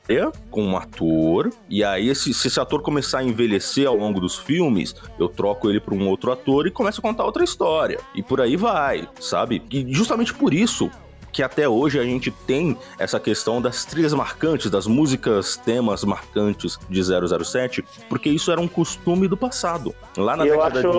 com um ator, e aí esse, se esse ator começar a envelhecer ao longo dos filmes, eu troco ele pra um outro ator e começo a contar outra história. E por aí vai, sabe? E justamente por isso que até hoje a gente tem essa questão das trilhas marcantes, das músicas temas marcantes de 007, porque isso era um costume do passado. Lá na eu década acho, de...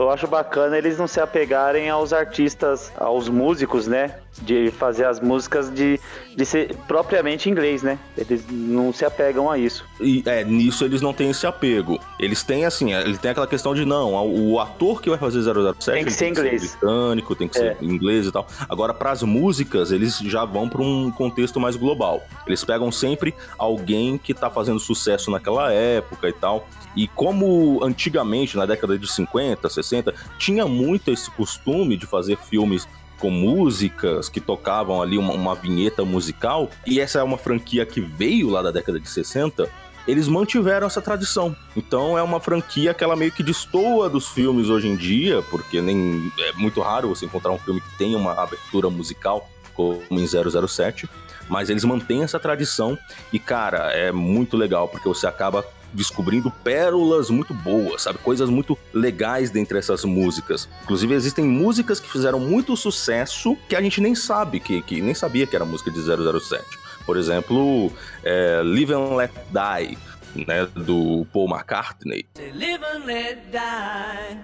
eu acho bacana eles não se apegarem aos artistas, aos músicos, né? De fazer as músicas de, de ser propriamente inglês, né? Eles não se apegam a isso. E é, nisso eles não têm esse apego. Eles têm assim, ele tem aquela questão de não, o ator que vai fazer 007 Tem que ser inglês. britânico, tem que ser É. inglês e tal. Agora para as músicas, eles já vão para um contexto mais global. Eles pegam sempre alguém que tá fazendo sucesso naquela época e tal. E como antigamente, na década de 50, 60, tinha muito esse costume de fazer filmes com músicas que tocavam ali uma, uma vinheta musical, e essa é uma franquia que veio lá da década de 60, eles mantiveram essa tradição. Então é uma franquia que ela meio que destoa dos filmes hoje em dia, porque nem é muito raro você encontrar um filme que tenha uma abertura musical como em 007, mas eles mantêm essa tradição e cara, é muito legal porque você acaba descobrindo pérolas muito boas, sabe? Coisas muito legais dentre essas músicas. Inclusive, existem músicas que fizeram muito sucesso que a gente nem sabe, que, que nem sabia que era música de 007. Por exemplo, é, Live and Let Die, né? Do Paul McCartney. Live and let die.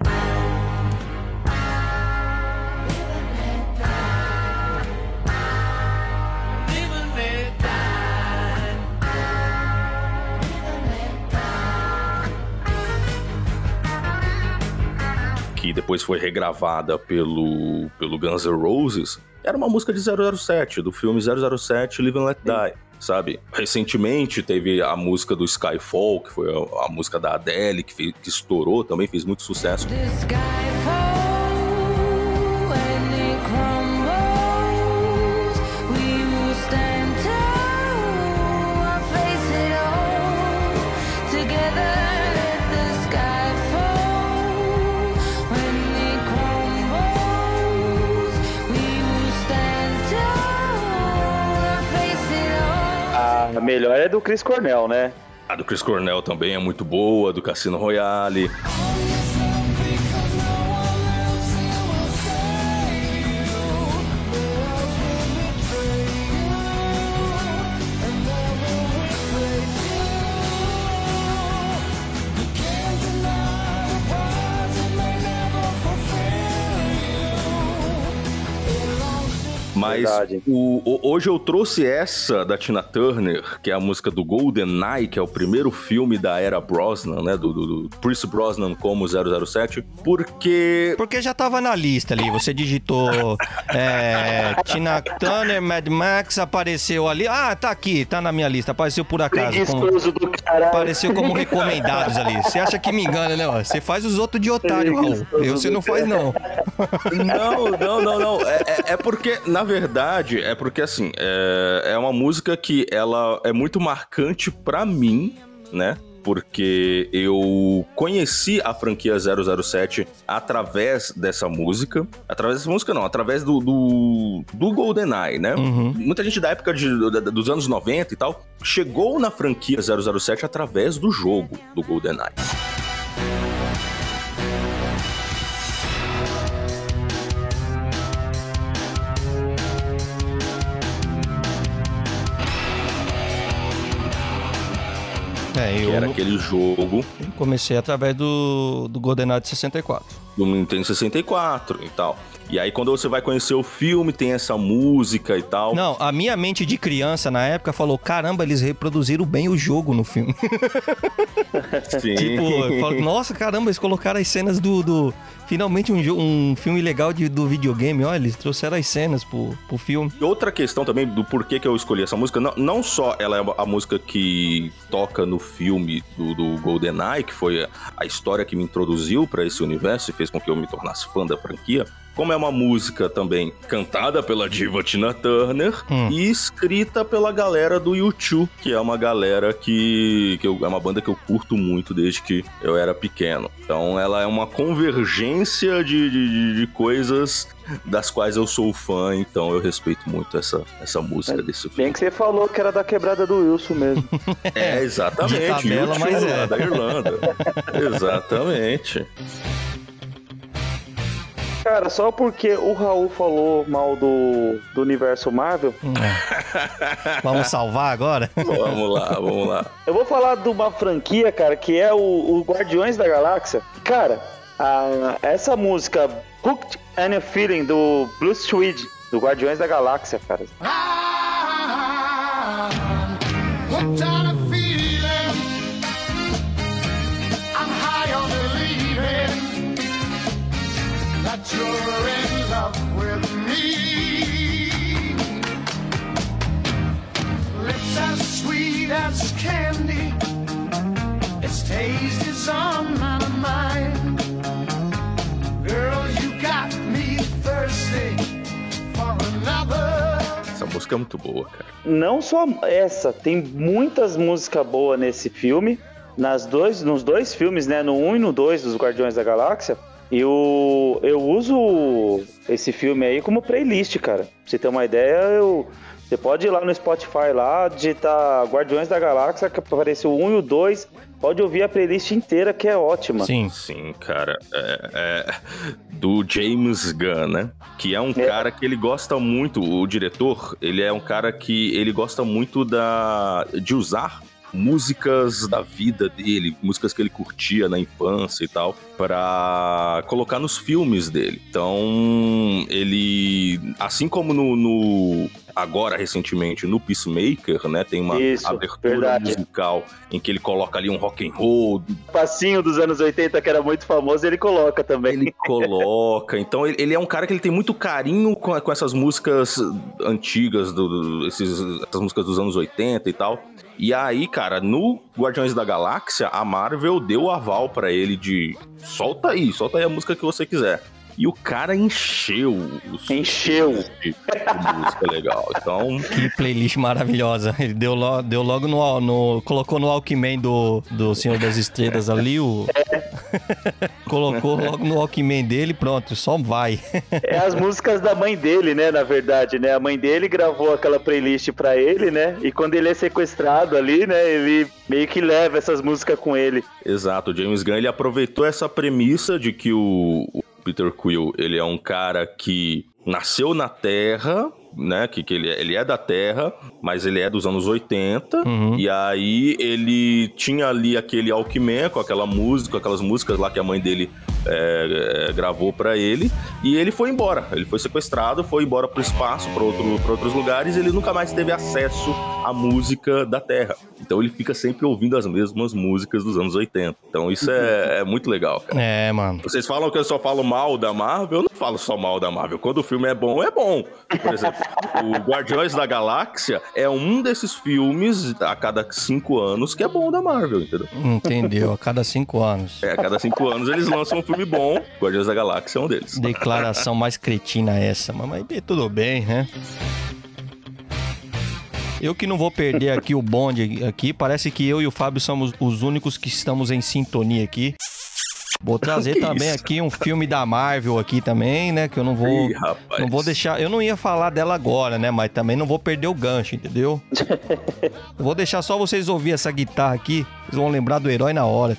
Que depois foi regravada pelo, pelo Guns N' Roses, era uma música de 007, do filme 007 Live and Let Die, sabe? Recentemente teve a música do Skyfall, que foi a, a música da Adele, que, fez- que estourou, também fez muito sucesso. The sky A melhor é do Chris Cornell, né? A do Chris Cornell também é muito boa, do Cassino Royale. Mas o- o- hoje eu trouxe essa da Tina Turner, que é a música do GoldenEye, que é o primeiro filme da era Brosnan, né? Do, do, do Pierce Brosnan como 007, porque Porque já tava na lista ali. Você digitou é, Tina Turner, Mad Max, apareceu ali. Ah, tá aqui, tá na minha lista. Apareceu por acaso. Como, Preguiçoso do caralho. apareceu como recomendados ali. Você acha que me engana, né? Você faz os outros de otário, Raul. Eu você não faz, não. Não, não, não, não. É, é- é porque, na verdade, é porque assim, é, é uma música que ela é muito marcante pra mim, né? Porque eu conheci a franquia 007 através dessa música. Através dessa música, não, através do, do, do GoldenEye, né? Uhum. Muita gente da época de- dos anos 90 e tal chegou na franquia 007 através do jogo do GoldenEye. É, Que eu era aquele jogo comecei através do, do GoldenEye de 64. do Nintendo 64 e tal. E aí, quando você vai conhecer o filme, tem essa música e tal. Não, a minha mente de criança na época falou: caramba, eles reproduziram bem o jogo no filme. Sim. tipo, falo, nossa, caramba, eles colocaram as cenas do. do- Finalmente um, um filme legal de, do videogame. Olha, eles trouxeram as cenas pro, pro filme. E outra questão também do porquê que eu escolhi essa música, não, não só ela é a música que toca no filme do, do GoldenEye, que foi a, a história que me introduziu pra esse universo e fez com que eu me tornasse fã da franquia, como é uma música também cantada pela diva Tina Turner Hum. e escrita pela galera do U2, que é uma galera que, que eu- é uma banda que eu curto muito desde que eu era pequeno. Então ela é uma convergência de, de, de- de coisas das quais eu sou fã, então eu respeito muito essa, essa música desse filme. Bem que você falou que era da quebrada do Wilson mesmo. É, exatamente. De tabela, U2 mas é. da Irlanda. exatamente. Cara, só porque o Raul falou mal do, do universo Marvel, É. Vamos salvar agora? Vamos lá, vamos lá. eu vou falar de uma franquia, cara, que é o, o Guardiões da Galáxia. Cara, a- essa música Hooked and a Feeling do Blue Swede, do Guardiões da Galáxia, cara. Hooked as sweet as candy. Its taste is on my mind. Girl, you got me thirsty for another. Essa música é muito boa, cara. Não só essa, tem muitas músicas boas nesse filme. Nas dois, nos dois filmes, né? No 1 e no 2 dos Guardiões da Galáxia. Eu, eu uso esse filme aí como playlist, cara. Pra você ter uma ideia, eu. Você pode ir lá no Spotify lá, digitar Guardiões da Galáxia, que apareceu o 1 e o 2. Pode ouvir a playlist inteira, que é ótima. Sim. Sim, cara. É, é do James Gunn, né? Que é um É. cara que ele gosta muito, o diretor, ele é um cara que ele gosta muito da de usar músicas da vida dele, músicas que ele curtia na infância e tal, pra colocar nos filmes dele. Então, ele, assim como no, no- agora recentemente no Peacemaker, né, tem uma Isso, abertura verdade. musical em que ele coloca ali um rock and roll, passinho dos anos 80, que era muito famoso, ele coloca também. ele coloca. Então ele, é um cara que ele tem muito carinho com, com essas músicas antigas, do, esses, essas músicas dos anos 80 e tal. E aí, cara, no Guardiões da Galáxia, a Marvel deu o aval pra ele de solta aí, solta aí a música que você quiser. E o cara encheu os Encheu. de, de música legal. Então, Que playlist maravilhosa. Ele deu, lo- deu logo no, no- Colocou no Walkman do, do Senhor das Estrelas ali o. colocou logo no Walkman dele, pronto, só vai. É as músicas da mãe dele, né? Na verdade, né? A mãe dele gravou aquela playlist pra ele, né? E quando ele é sequestrado ali, né? Ele meio que leva essas músicas com ele. Exato, o James Gunn ele aproveitou essa premissa de que o, o Peter Quill ele é um cara que nasceu na Terra, né? Que, que ele, é- ele é da Terra, mas ele é dos anos 80. Uhum. E aí ele tinha ali aquele Alckmin com aquela música, aquelas músicas lá que a mãe dele é, é, gravou pra ele. E ele foi embora. Ele foi sequestrado, foi embora pro espaço, pra, outro, pra outros lugares. E ele nunca mais teve acesso à música da Terra. Então ele fica sempre ouvindo as mesmas músicas dos anos 80. Então isso é, é muito legal, cara. É, mano. Vocês falam que eu só falo mal da Marvel, eu não falo só mal da Marvel. Quando o filme é bom, é bom. Por exemplo, o Guardiões da Galáxia é um desses filmes a cada cinco anos que é bom da Marvel, entendeu? Entendeu? A cada cinco anos. É, a cada cinco anos eles lançam um filme bom. Guardiões da Galáxia é um deles. Declaração mais cretina essa, mas tudo bem, né? Eu que não vou perder aqui o bonde aqui, parece que eu e o Fábio somos os únicos que estamos em sintonia aqui. Vou trazer Que também isso? aqui um filme da Marvel aqui também, né? Que eu não vou. Ih. Não vou deixar. Eu não ia falar dela agora, né? Mas também não vou perder o gancho, entendeu? Eu vou deixar só vocês ouvir essa guitarra aqui. Vocês vão lembrar do herói na hora.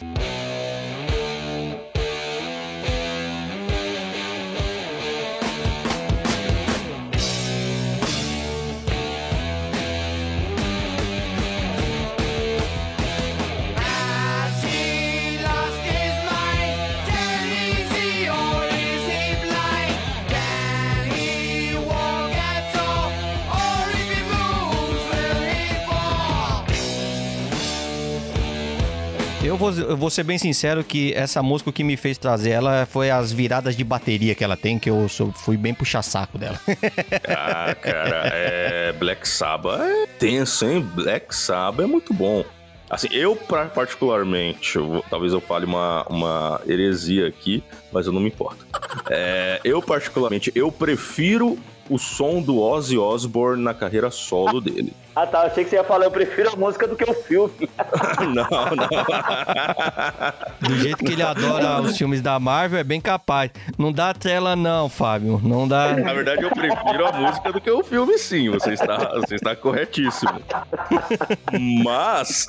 Eu vou, ser bem sincero que essa música que me fez trazer ela foi as viradas de bateria que ela tem, que eu sou- fui bem puxar saco dela. Ah, cara, é. Black Sabbath é tenso, hein? Black Sabbath é muito bom. Assim, eu particularmente, talvez eu fale uma, uma heresia aqui, mas eu não me importo. É, eu particularmente, eu prefiro o som do Ozzy Osbourne na carreira solo dele. Ah tá, achei que você ia falar, eu prefiro a música do que o filme. não, não. Do jeito que ele adora os filmes da Marvel, é bem capaz. Não dá tela, não, Fábio. Não dá. Na verdade, eu prefiro a música do que o filme, sim. Você está, você está corretíssimo. Mas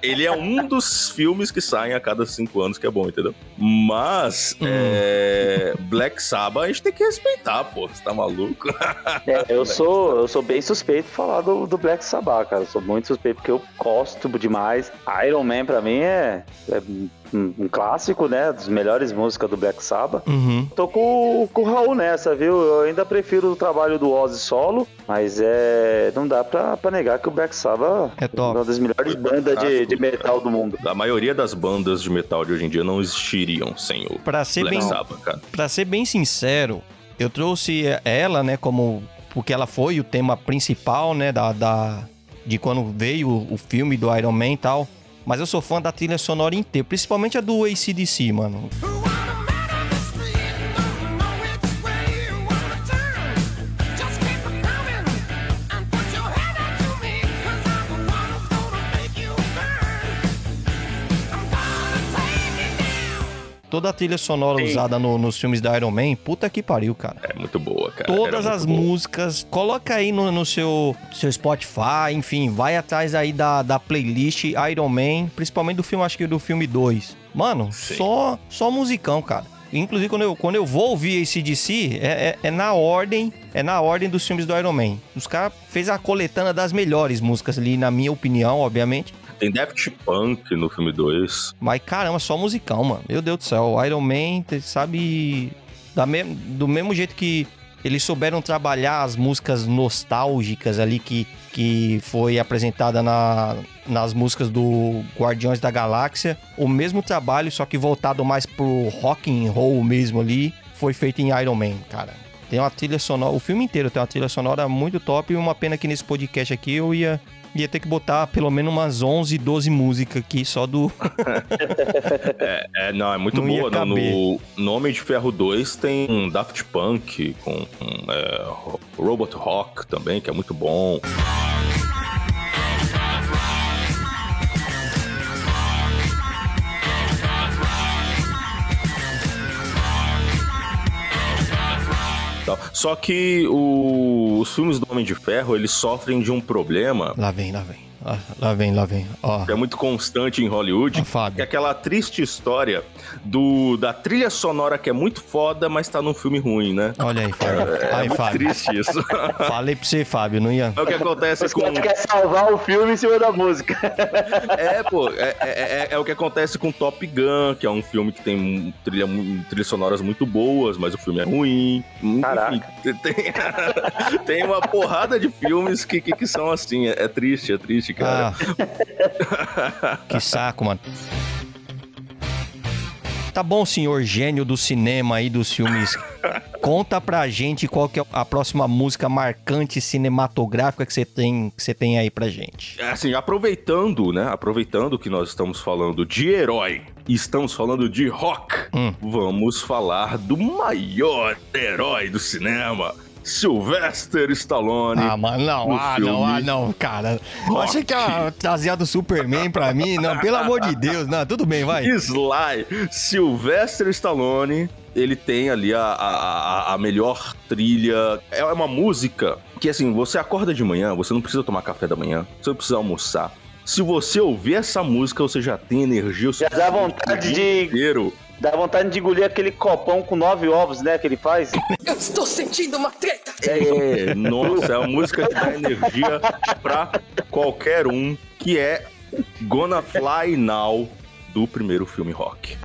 ele é um dos filmes que saem a cada cinco anos, que é bom, entendeu? Mas é, Black Sabbath a gente tem que respeitar, pô. Você tá maluco? É, eu sou, eu sou bem suspeito de falar do, do Black Sabbath, cara. Eu sou muito suspeito porque eu gosto demais. Iron Man pra mim é, é um, um clássico, né? Das melhores músicas do Black Sabbath. Uhum. Tô com, com o Raul nessa, viu? Eu ainda prefiro o trabalho do Ozzy solo, mas é. Não dá pra, pra negar que o Black Sabbath É top. uma das melhores bandas de, de metal do mundo. A maioria das bandas de metal de hoje em dia não existiriam sem o Pra ser Black bem Sabbath, cara. Pra ser bem sincero, eu trouxe ela, né, como. Porque ela foi o tema principal, né, da. da- de quando veio o, filme do Iron Man e tal. Mas eu sou fã da trilha sonora inteira, principalmente a do ACDC, mano. Who Toda a trilha sonora Sim. usada no- nos filmes da Iron Man, puta que pariu, cara. É muito boa, cara. Todas Era as boa. músicas, coloca aí no, no seu, seu Spotify, enfim, vai atrás aí da, da playlist Iron Man, principalmente do filme, acho que do filme 2. Mano, Sim. só, só musicão, cara. Inclusive, quando eu, quando eu vou ouvir esse DC, é, é, é na ordem, é na ordem dos filmes do Iron Man. Os caras fez a coletânea das melhores músicas ali, na minha opinião, obviamente. Tem Daft Punk no filme 2. Mas caramba, só musicão, mano. Meu Deus do céu, Iron Man, sabe, da me- do mesmo jeito que eles souberam trabalhar as músicas nostálgicas ali que, que foi apresentada na, nas músicas do Guardiões da Galáxia, o mesmo trabalho, só que voltado mais pro rock and roll mesmo ali, foi feito em Iron Man, cara. Tem uma trilha sonora, o filme inteiro tem uma trilha sonora muito top e uma pena que nesse podcast aqui eu ia ia ter que botar pelo menos umas 11, 12 músicas aqui só do É, não, é muito Não boa. No, no, no Homem de Ferro 2 tem um Daft Punk com um, é, Robot Rock também, que é muito bom. Tal. Só que o- os filmes do Homem de Ferro, eles sofrem de um problema Lá vem, lá vem. Ah, lá vem, lá vem. Ó. é muito constante em Hollywood, Fábio. que é aquela triste história do, da trilha sonora que é muito foda, mas tá num filme ruim, né? Olha aí, Fábio. É Aí, muito Fábio. triste isso. Falei pra você, Fábio, não ia. É o que acontece Os com. caras querem salvar o filme em cima da música. É, pô, é, é- é- é o que acontece com Top Gun, que é um filme que tem trilha, trilhas sonoras muito boas, mas o filme é ruim. Enfim, Caraca. tem, tem uma porrada de filmes que, que, que são assim. É, é triste, é triste, cara. Ah. que saco, mano. Tá bom, senhor gênio do cinema aí, dos filmes. Conta pra gente qual que é a próxima música marcante cinematográfica que você tem, que você tem aí pra gente. Assim, aproveitando, né? Aproveitando que nós estamos falando de herói e estamos falando de rock, Hum. vamos falar do maior herói do cinema, Sylvester Stallone. Ah, mano, não, ah, não, ah, filme não, cara. Eu achei que a do Superman pra mim. Não, pelo amor de Deus, não, tudo bem, vai. Sly, Sylvester Stallone, ele tem ali a, a, a- melhor trilha. É uma música que, assim, você acorda de manhã, você não precisa tomar café da manhã, você não precisa almoçar. Se você ouvir essa música, você já tem energia o Já dá vontade de- inteiro. Dá vontade de engolir aquele copão com nove ovos, né? Que ele faz. Eu estou sentindo uma treta. É, nossa, é uma música que dá energia pra qualquer um, que é Gonna Fly Now, do primeiro filme rock.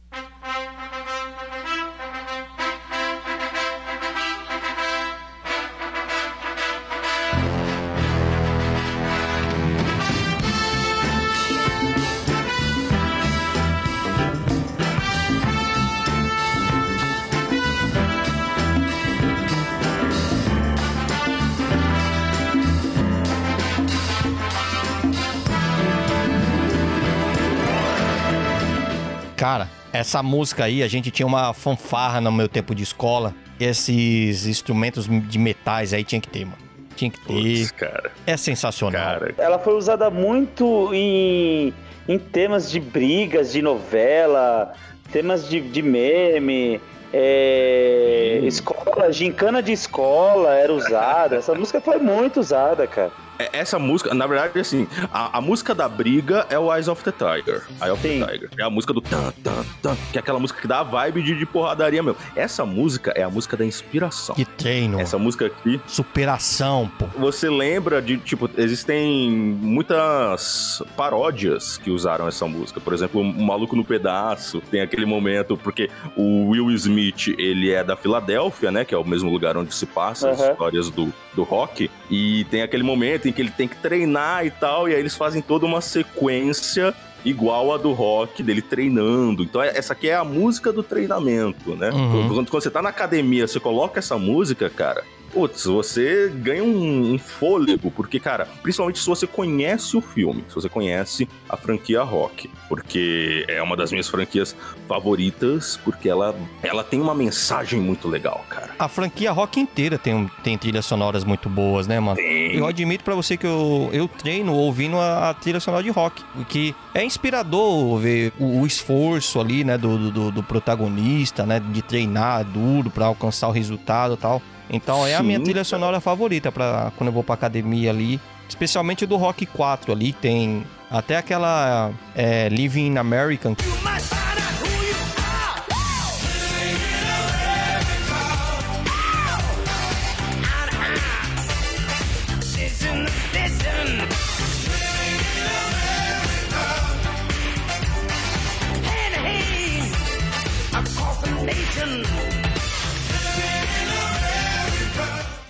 Essa música aí, a gente tinha uma fanfarra no meu tempo de escola. Esses instrumentos de metais aí tinha que ter, mano. Tinha que ter. Putz, cara. É sensacional. Cara, Ela foi usada muito em, em temas de brigas, de novela, temas de, de meme, é, Hum. escola, gincana de escola era usada. Essa música foi muito usada, cara. É- Essa música, na verdade, assim, a, a música da briga é o Eyes of the Tiger. Eye of Sim. the Tiger. É a música do tan, tan, tan, que é aquela música que dá a vibe de, de porradaria mesmo. Essa música é a música da inspiração. De treino, Essa música aqui, superação, pô. você lembra de, tipo, existem muitas paródias que usaram essa música. Por exemplo, o Maluco no Pedaço, tem aquele momento, porque o Will Smith, ele é da Filadélfia, né, que é o mesmo lugar onde se passa as Aham. histórias do, do rock, e tem aquele momento em que ele tem que treinar e tal, e aí eles fazem toda uma sequência igual a do rock, dele treinando. Então, é- essa aqui é a música do treinamento, né? Uhum. Quando, quando você tá na academia, você coloca essa música, cara, putz, você ganha um, um fôlego, porque, cara, principalmente se você conhece o filme, se você conhece a franquia rock, porque é uma das minhas franquias favoritas, porque ela, ela tem uma mensagem muito legal, cara. A franquia rock inteira tem, tem trilhas sonoras muito boas, né, mano? Tem. Eu admito pra você que eu, eu treino ouvindo a, a trilha sonora de rock, que é inspirador ver o, o esforço ali, né, do, do, do protagonista, né, de treinar duro pra alcançar o resultado e tal. Então é a Sim, minha trilha sonora favorita para quando eu vou pra academia ali, especialmente do Rock 4 ali, tem até aquela é, Living in American,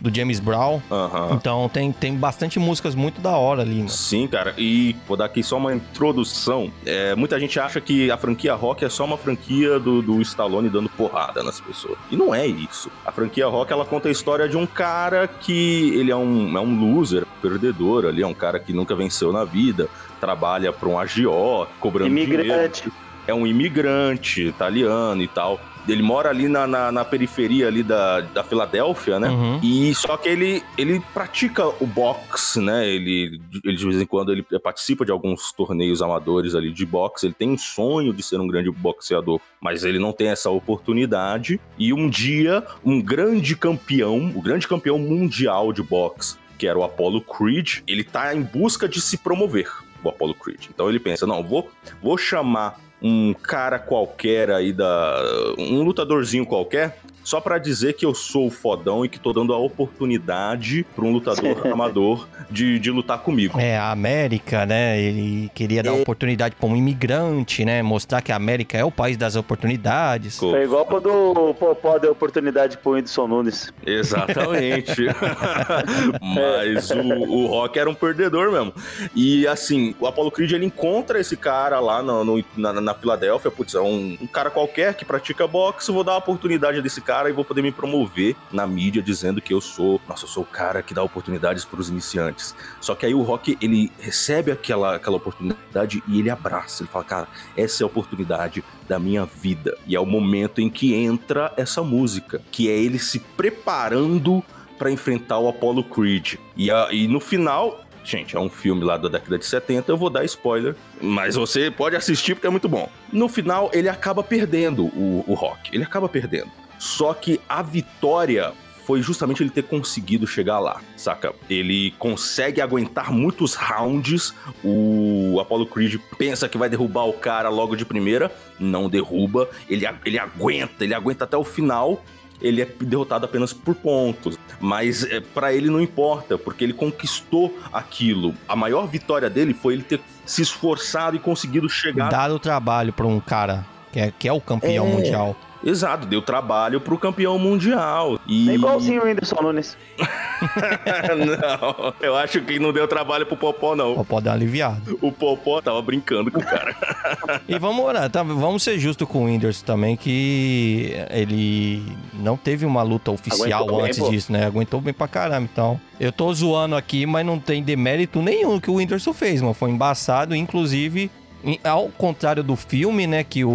do James Brown. Então tem, tem bastante músicas muito da hora ali, mano. Sim, cara, e vou dar aqui só uma introdução. É, muita gente acha que a franquia Rock é só uma franquia do, do Stallone dando porrada nas pessoas. E não é isso. A franquia Rock, ela conta a história de um cara que ele é um, é um loser, perdedor ali, é um cara que nunca venceu na vida, trabalha para um agiota, cobrando dinheiro Imigrante. é um imigrante italiano e tal. Ele mora ali na, na, na periferia ali da, da Filadélfia, né? Uhum. E só que ele, ele pratica o boxe, né? Ele, ele de vez em quando ele participa de alguns torneios amadores ali de boxe. Ele tem um sonho de ser um grande boxeador, mas ele não tem essa oportunidade. E um dia, um grande campeão, o grande campeão mundial de boxe, que era o Apollo Creed, ele tá em busca de se promover, o Apollo Creed. Então ele pensa, não, vou, vou chamar um cara qualquer aí da. um lutadorzinho qualquer. Só pra dizer que eu sou o fodão e que tô dando a oportunidade pra um lutador amador de, de lutar comigo. É, a América, né? Ele queria dar oportunidade pra um imigrante, né? Mostrar que a América é o país das oportunidades. Co- Foi igual quando o Popó deu oportunidade pro Whindersson Nunes. Exatamente. Mas o, o Rock era um perdedor mesmo. E assim, o Apollo Creed ele encontra esse cara lá no, no- na, na Filadélfia. Putz, é um, um cara qualquer que pratica boxe. Vou dar a oportunidade desse cara e vou poder me promover na mídia dizendo que eu sou. Nossa, eu sou o cara que dá oportunidades pros iniciantes. Só que aí o Rock ele recebe aquela, aquela oportunidade e ele abraça. Ele fala, cara, essa é a oportunidade da minha vida. E é o momento em que entra essa música, que é ele se preparando pra enfrentar o Apollo Creed. E, a- e no final. Gente, é um filme lá da década de 70, eu vou dar spoiler, mas você pode assistir porque é muito bom. No final, ele acaba perdendo o, o Rock. Ele acaba perdendo. Só que a vitória foi justamente ele ter conseguido chegar lá, saca? Ele consegue aguentar muitos rounds. O Apollo Creed pensa que vai derrubar o cara logo de primeira, não derruba. Ele, ele aguenta, ele aguenta até o final. Ele é derrotado apenas por pontos, mas é, para ele não importa, porque ele conquistou aquilo. A maior vitória dele foi ele ter se esforçado e conseguido chegar Dado o trabalho pra um cara que é, que é o campeão É. mundial. Exato, deu trabalho pro campeão mundial. E... É igualzinho o Whindersson Nunes. não, eu acho que não deu trabalho pro Popó, não. Pode dar uma aliviada. O Popó tava brincando com o cara. E vamos orar, tá? Vamos ser justos com o Whindersson também, que ele não teve uma luta oficial Aguentou bem, antes pô. disso, né? Aguentou bem pra caramba. Então, eu tô zoando aqui, mas não tem demérito nenhum que o Whindersson fez, mano. Foi embaçado, inclusive. Ao contrário do filme, né, que o,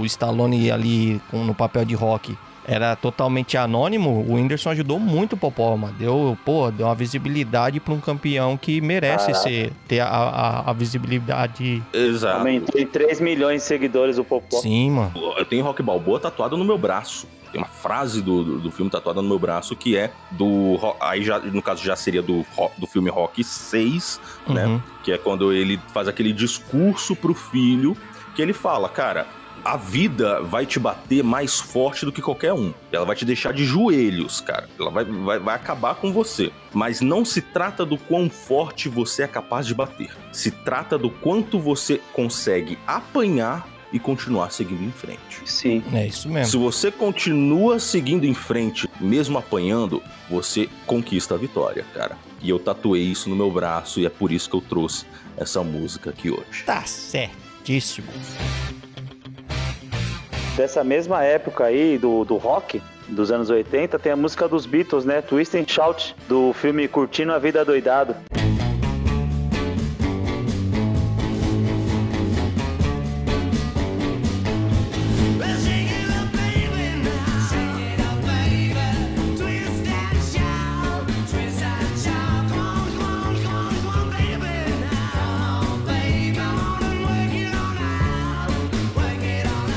o Stallone ali com- no papel de rock era totalmente anônimo, o Whindersson ajudou muito o Popó, mano. Deu, pô, deu uma visibilidade pra um campeão que merece Caraca. ser, ter a, a, a visibilidade. Exato. Aumentou em 3 milhões de seguidores o Popó. Sim, mano. Eu tenho Rock Balboa tatuado no meu braço. Tem uma frase do, do, do filme tatuada no meu braço que é do. Aí já, no caso, já seria do, do filme Rock 6, né? Uhum. Que é quando ele faz aquele discurso pro filho, que ele fala, cara, a vida vai te bater mais forte do que qualquer um. Ela vai te deixar de joelhos, cara. Ela vai, vai, vai acabar com você. Mas não se trata do quão forte você é capaz de bater. Se trata do quanto você consegue apanhar e continuar seguindo em frente. Sim. É isso mesmo. Se você continua seguindo em frente, mesmo apanhando, você conquista a vitória, cara. E eu tatuei isso no meu braço e é por isso que eu trouxe essa música aqui hoje. Tá certíssimo. Dessa mesma época aí do, do rock, dos anos 80, tem a música dos Beatles, né? Twist and Shout, do filme Curtindo a Vida Doidado.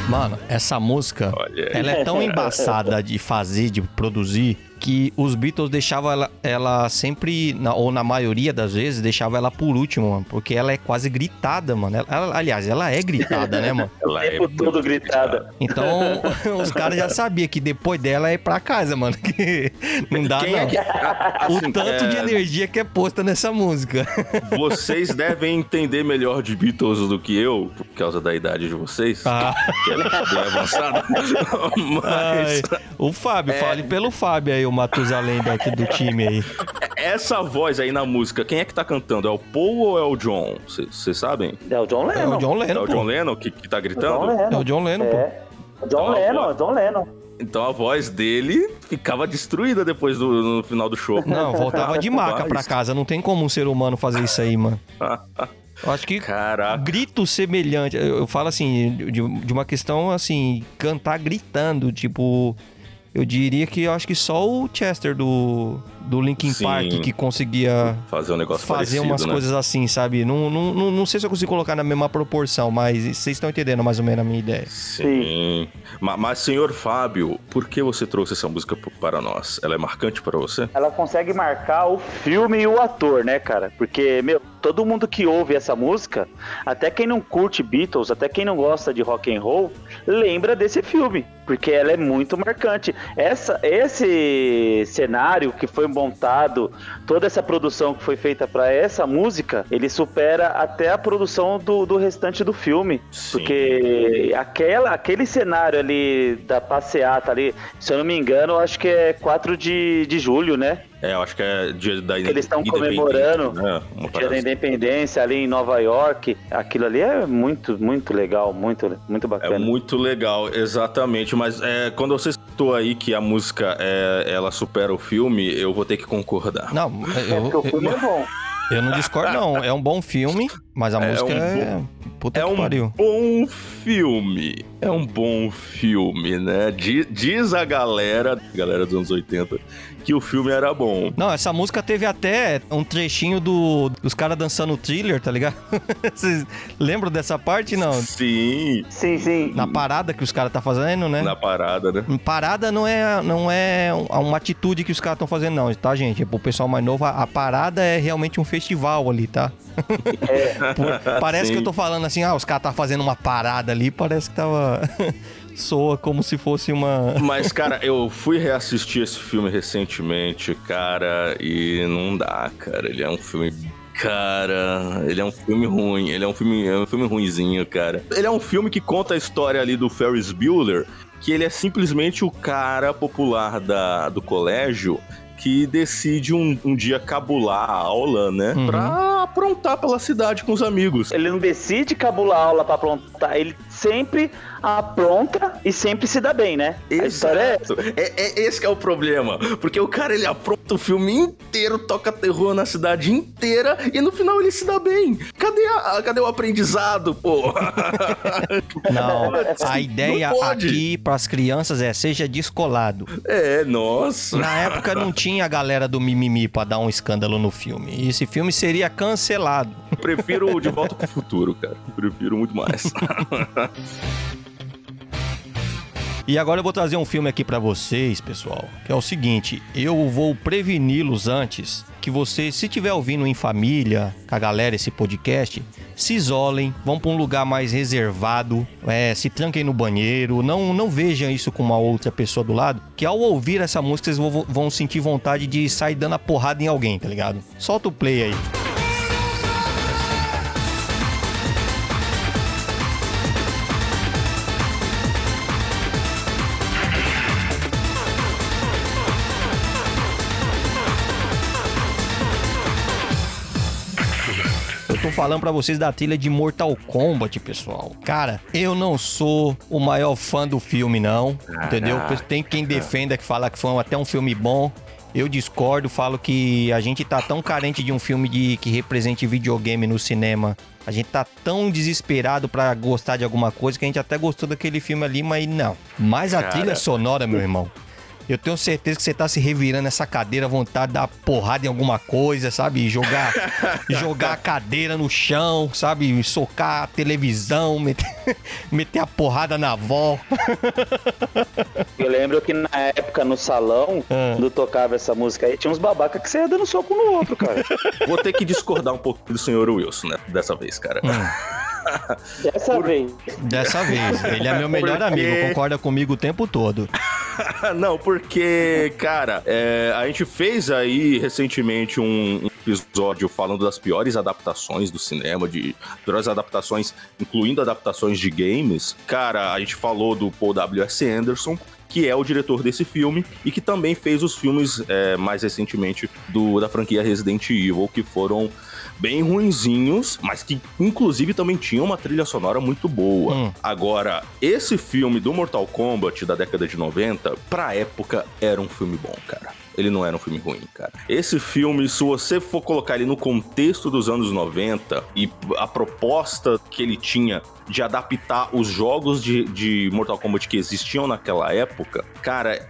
Mano, essa música, ela é tão embaçada de fazer, de produzir, que os Beatles deixavam ela, ela sempre, na- ou na maioria das vezes, deixava ela por último, mano. Porque ela é quase gritada, mano. Ela- ela- aliás, ela é gritada, né, mano? O Ela é tempo todo muito gritada. Então, os caras já sabiam que depois dela é ir pra casa, mano. Que não dá, Quem não. é que. a- O assim, tanto é, de energia que é posta nessa música. Vocês devem entender melhor de Beatles do que eu, por causa da idade de vocês. Ah, Que é bem avançada. ai. Mas O Fábio, fale pelo Fábio aí, o Matusalém daqui do time aí. essa voz aí na música, quem é que tá cantando? É o Paul ou é o John? Vocês sabem? É o John É Lennon. o John É Lennon, o John. Lennon que, que tá É o John gritando? Lennon. É o John Lennon, pô. É. O John Ah, Lennon, John Lennon. Então a voz dele ficava destruída depois do no final do show. Não, voltava de maca pra casa. Não tem como um ser humano fazer isso aí, mano. Eu acho que Caraca. grito semelhante. Eu, eu falo assim, de, de uma questão assim, cantar gritando, tipo. Eu diria que eu acho que só o Chester do, do Linkin Sim. Park que conseguia Fazer um negócio fazer parecido, umas né? coisas assim, sabe? Não, não, não, não sei se eu consigo colocar na mesma proporção, mas vocês estão entendendo mais ou menos a minha ideia. Sim. Ma- Mas, senhor Fábio, por que você trouxe essa música para nós? Ela é marcante para você? Ela consegue marcar o filme e o ator, né, cara? Porque, meu, todo mundo que ouve essa música, até quem não curte Beatles, até quem não gosta de rock and roll, lembra desse filme, porque ela é muito marcante. Essa, esse cenário que foi montado, toda essa produção que foi feita para essa música, ele supera até a produção do, do restante do filme, Sim. porque aquela, aquele cenário ali da passeata ali, se eu não me engano, acho que é 4 de, de julho, né? É, eu acho que é dia da Eles estão independência, comemorando né? Uma Dia da assim. Independência ali em Nova York. Aquilo ali é muito, muito legal, muito, muito É bacana. muito legal, exatamente. Mas é, quando você citou aí que a música é, ela supera o filme, eu vou ter que concordar. Não, É porque o eu, filme eu, é bom. eu não discordo, não. É um bom filme, mas a É música um é. Puta É que um pariu. bom filme. É um bom filme, né? Diz, diz a galera, a galera dos anos 80, que o filme era bom. Não, essa música teve até um trechinho do, dos caras dançando o thriller, tá ligado? Vocês lembram dessa parte? Não. Sim, Sim, sim. Na parada que os caras tá fazendo, né? na parada, né? Parada não é, não é uma atitude que os caras estão fazendo, não, tá, gente? Pro pessoal mais novo, a parada é realmente um festival ali, tá? Por- parece Sim. que eu tô falando assim, ah, os caras tá fazendo uma parada ali, parece que tava. Soa como se fosse uma. Mas, cara, eu fui reassistir esse filme recentemente, cara, e não dá, cara. Ele é um filme. Cara, ele é um filme ruim. Ele é um filme, é um filme ruinzinho, cara. Ele é um filme que conta a história ali do Ferris Bueller, que ele é simplesmente o cara popular da, do colégio que decide um, um dia cabular a aula, né? Uhum. Pra aprontar pela cidade com os amigos. Ele não decide cabular a aula pra aprontar, ele sempre apronta e sempre se dá bem, né? A história é. Exato. É, é esse que é o problema. Porque o cara ele apronta o filme inteiro, toca terror na cidade inteira e no final ele se dá bem. Cadê, a- cadê o aprendizado, pô? Não, a ideia Não aqui pras crianças é seja descolado. é, nossa. Na época não tinha a galera do mimimi pra dar um escândalo no filme. E esse filme seria cancelado. Prefiro o De Volta pro Futuro, cara. Prefiro muito mais. E agora eu vou trazer um filme aqui pra vocês, pessoal, que é o seguinte, eu vou preveni-los antes que vocês, se tiver ouvindo em família, com a galera esse podcast, se isolem, vão pra um lugar mais reservado, é, se tranquem no banheiro, não não vejam isso com uma outra pessoa do lado, que ao ouvir essa música vocês vão, vão sentir vontade de sair dando a porrada em alguém, tá ligado? Solta o play aí. Falando pra vocês da trilha de Mortal Kombat, pessoal. Cara, eu não sou o maior fã do filme, não. Entendeu? Tem quem defenda que fala que foi até um filme bom. Eu discordo, falo que a gente tá tão carente de um filme de, que represente videogame no cinema. A gente tá tão desesperado pra gostar de alguma coisa que a gente até gostou daquele filme ali, mas não. Mas a Cara. trilha sonora, meu irmão. Eu tenho certeza que você tá se revirando nessa cadeira, vontade de dar porrada em alguma coisa, sabe? Jogar, jogar a cadeira no chão, sabe? Socar a televisão, meter, meter a porrada na avó. Eu lembro que na época no salão, Ah. quando tocava essa música aí, tinha uns babaca que você ia dando soco no outro, cara. Vou ter que discordar um pouco do senhor Wilson, né? Dessa vez, cara. Dessa vez. Dessa vez. Ele é meu melhor Por amigo, concorda comigo o tempo todo. Não, porque, cara, é, a gente fez aí recentemente um, um episódio falando das piores adaptações do cinema, de piores adaptações, incluindo adaptações de games. Cara, a gente falou do Paul W.S. Anderson, que é o diretor desse filme e que também fez os filmes é, mais recentemente do, da franquia Resident Evil, que foram bem ruinzinhos, mas que inclusive também tinham uma trilha sonora muito boa. Hum. Agora, esse filme do Mortal Kombat da década de 90, pra época era um filme bom, cara. Ele não era um filme ruim, cara. Esse filme, se você for colocar ele no contexto dos anos 90 e a proposta que ele tinha de adaptar os jogos de, de Mortal Kombat que existiam naquela época, cara,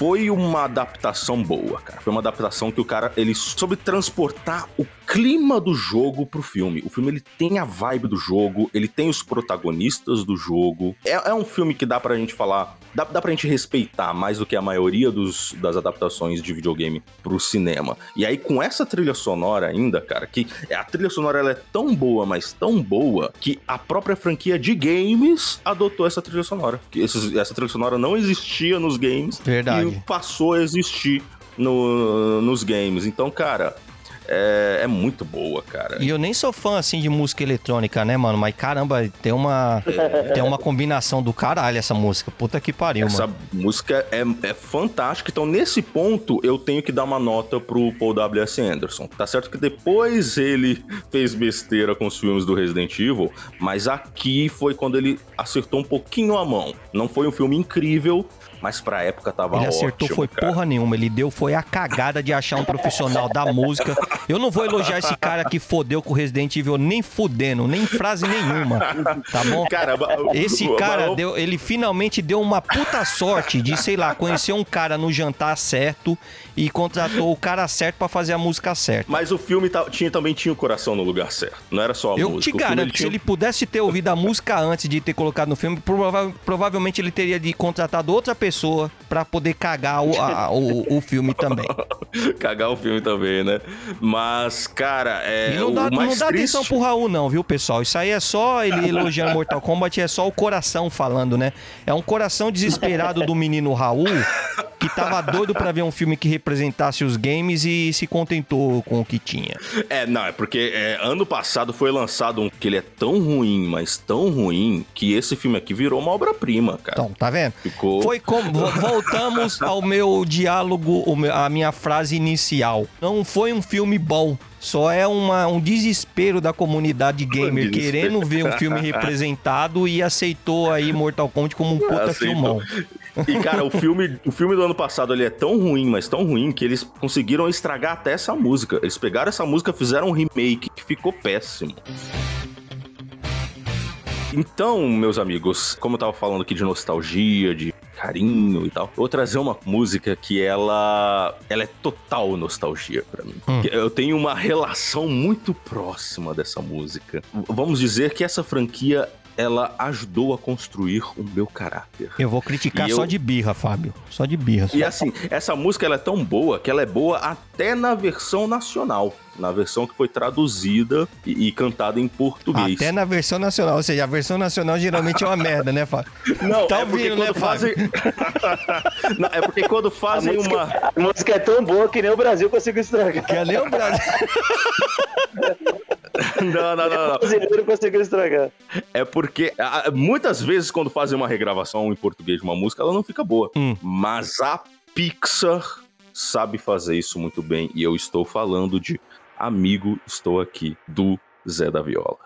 foi uma adaptação boa, cara. Foi uma adaptação que o cara, ele soube transportar o clima do jogo pro filme. O filme, ele tem a vibe do jogo, ele tem os protagonistas do jogo. É, é um filme que dá pra gente falar, dá, dá pra gente respeitar mais do que a maioria dos, das adaptações de videogame pro cinema. E aí, com essa trilha sonora ainda, cara, que a trilha sonora ela é tão boa, mas tão boa, que a própria franquia de games adotou essa trilha sonora. Que esses- essa trilha sonora não existia nos games Verdade. Passou a existir no- nos games. Então, cara, é, é muito boa, cara. E eu nem sou fã, assim, de música eletrônica, né, mano? Mas caramba, tem uma, tem uma combinação do caralho essa música. Puta que pariu, Essa mano. música é, é fantástica. Então, nesse ponto, eu tenho que dar uma nota pro Paul W.S. Anderson. Tá certo que depois ele fez besteira com os filmes do Resident Evil, mas aqui foi quando ele acertou um pouquinho a mão. Não foi um filme incrível, mas pra época tava Ele ótimo. acertou foi cara. porra nenhuma. Ele deu foi a cagada de achar um profissional da música. Eu não vou elogiar esse cara que fodeu com o Resident Evil nem fudendo, nem frase nenhuma. Tá bom? Cara, Esse cara, deu, ele finalmente deu uma puta sorte de, sei lá, conhecer um cara no jantar certo e contratou o cara certo pra fazer a música certa. Mas o filme tinha, também tinha o coração no lugar certo. Não era só a Eu música. te O filme, garanto que se tinha- ele pudesse ter ouvido a música antes de ter colocado no filme, prova- provavelmente ele teria de contratado outra pessoa pra poder cagar o, a- o, o filme também. Cagar o filme também, né? Mas, cara, é. E não dá, o mais não dá triste... atenção pro Raul, não, viu, pessoal? Isso aí é só ele elogiando Mortal Kombat, é só o coração falando, né? É um coração desesperado do menino Raul que tava doido pra ver um filme que representasse os games e se contentou com o que tinha. É, não, é porque é, ano passado foi lançado um que ele é tão ruim, mas tão ruim, que esse filme aqui virou uma obra-prima, cara. Então, tá vendo? Ficou. Foi como. Vo- Voltamos ao meu diálogo, a minha frase inicial. Não foi um filme bom. Só é uma, um desespero da comunidade gamer desespero. querendo ver um filme representado e aceitou aí Mortal Kombat como um puta Aceitou. filmão. E, cara, o filme, o filme do ano passado ele é tão ruim, mas tão ruim, que eles conseguiram estragar até essa música. Eles pegaram essa música, fizeram um remake que ficou péssimo. Então, meus amigos, como eu tava falando aqui de nostalgia, de carinho e tal, eu vou trazer uma música que ela, ela é total nostalgia pra mim. Hum. Eu tenho uma relação muito próxima dessa música. Vamos dizer que essa franquia ela ajudou a construir o meu caráter. Eu vou criticar E só eu- de birra, Fábio. Só de birra. só. E assim, essa música ela é tão boa que ela é boa até na versão nacional. Na versão que foi traduzida e, e cantada em português. Até na versão nacional. Ou seja, a versão nacional geralmente é uma merda, né, Fábio? Não, tá é ouvindo, né, quando Fábio? fazem. Não, é porque quando A fazem música, uma. a música é tão boa que nem o Brasil conseguiu estragar. Quer ler o Brasil? Não, não, não, não. brasileiro conseguiu estragar. É porque muitas vezes quando fazem uma regravação em português de uma música, ela não fica boa. Hum. Mas a Pixar sabe fazer isso muito bem. E eu estou falando de Amigo Estou Aqui, do Zé da Viola.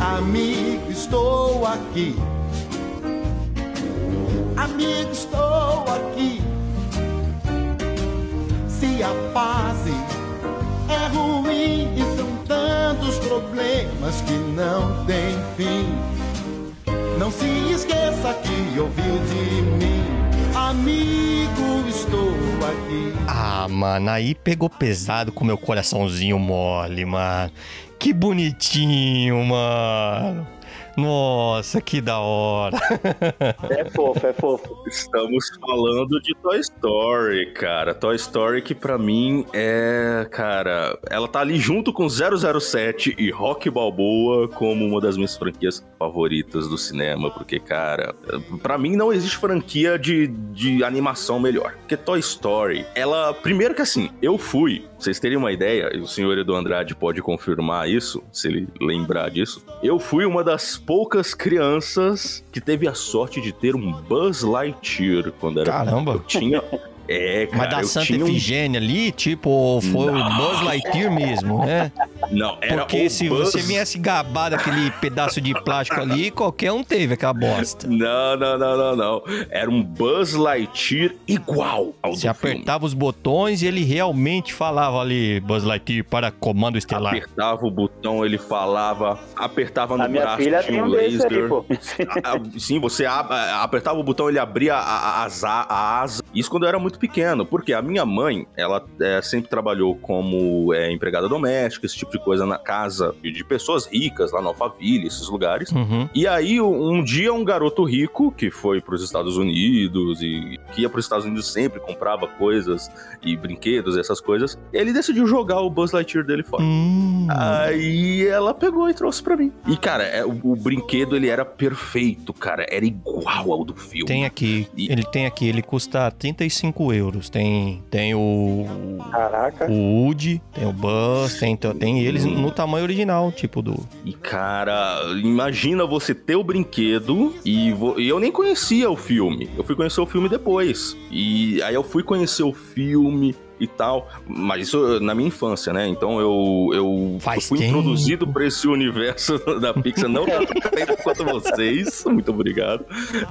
Amigo, estou aqui. Amigo, estou aqui. Se a fase é ruim e são tantos problemas que não tem fim. Não se esqueça que ouviu de mim. Amigo, estou aqui. Ah, mano, aí pegou pesado com meu coraçãozinho mole, mano. Que bonitinho, mano. Nossa, que da hora. É fofo, é fofo. Estamos falando de Toy Story, cara. Toy Story que pra mim é, cara, ela tá ali junto com 007 e Rock Balboa como uma das minhas franquias favoritas do cinema, porque, cara, pra mim não existe franquia de, de animação melhor. Porque Toy Story, ela, primeiro que assim, eu fui, vocês terem uma ideia, e o senhor Edu Andrade pode confirmar isso, se ele lembrar disso, eu fui uma das poucas crianças que teve a sorte de ter um Buzz Lightyear quando era Caramba. eu tinha. É, cara, Mas da eu Santa tinha um... Efigênia ali, tipo, foi o Buzz Lightyear mesmo, né? Não, era Porque o se Buzz... você viesse gabar daquele pedaço de plástico ali, qualquer um teve aquela bosta. Não, não, não, não, não. Era um Buzz Lightyear igual ao Você do filme. apertava os botões e ele realmente falava ali, Buzz Lightyear para comando estelar. Apertava o botão, ele falava, apertava no A minha braço, filha tinha um laser. ali, pô. Ah, ah, Sim, você ah, apertava o botão, ele abria a, a, as a- a asa. Isso quando eu era muito pequeno, porque a minha mãe, ela é, sempre trabalhou como é, empregada doméstica, esse tipo de coisa na casa de, pessoas ricas, lá no Alphaville, esses lugares. Uhum. E aí, um dia, um garoto rico que foi para os Estados Unidos e que ia para os Estados Unidos sempre, comprava coisas e brinquedos, essas coisas, ele decidiu jogar o Buzz Lightyear dele fora. Hum. Aí ela pegou e trouxe pra mim. E, cara, é, o, o brinquedo ele era perfeito, cara. Era igual ao do filme. Tem aqui, E- ele tem aqui, ele custa 35 euros. Tem, tem o, Caraca. o Woody, tem o Buzz, tem, tem eles no tamanho original, tipo do... E, cara, imagina você ter o brinquedo e, vo- e eu nem conhecia o filme. Eu fui conhecer o filme depois. E aí eu fui conhecer o filme e tal, mas isso na minha infância, né? Então eu, eu, fui tempo. introduzido pra esse universo da Pixar, não tanto tempo quanto vocês, muito obrigado.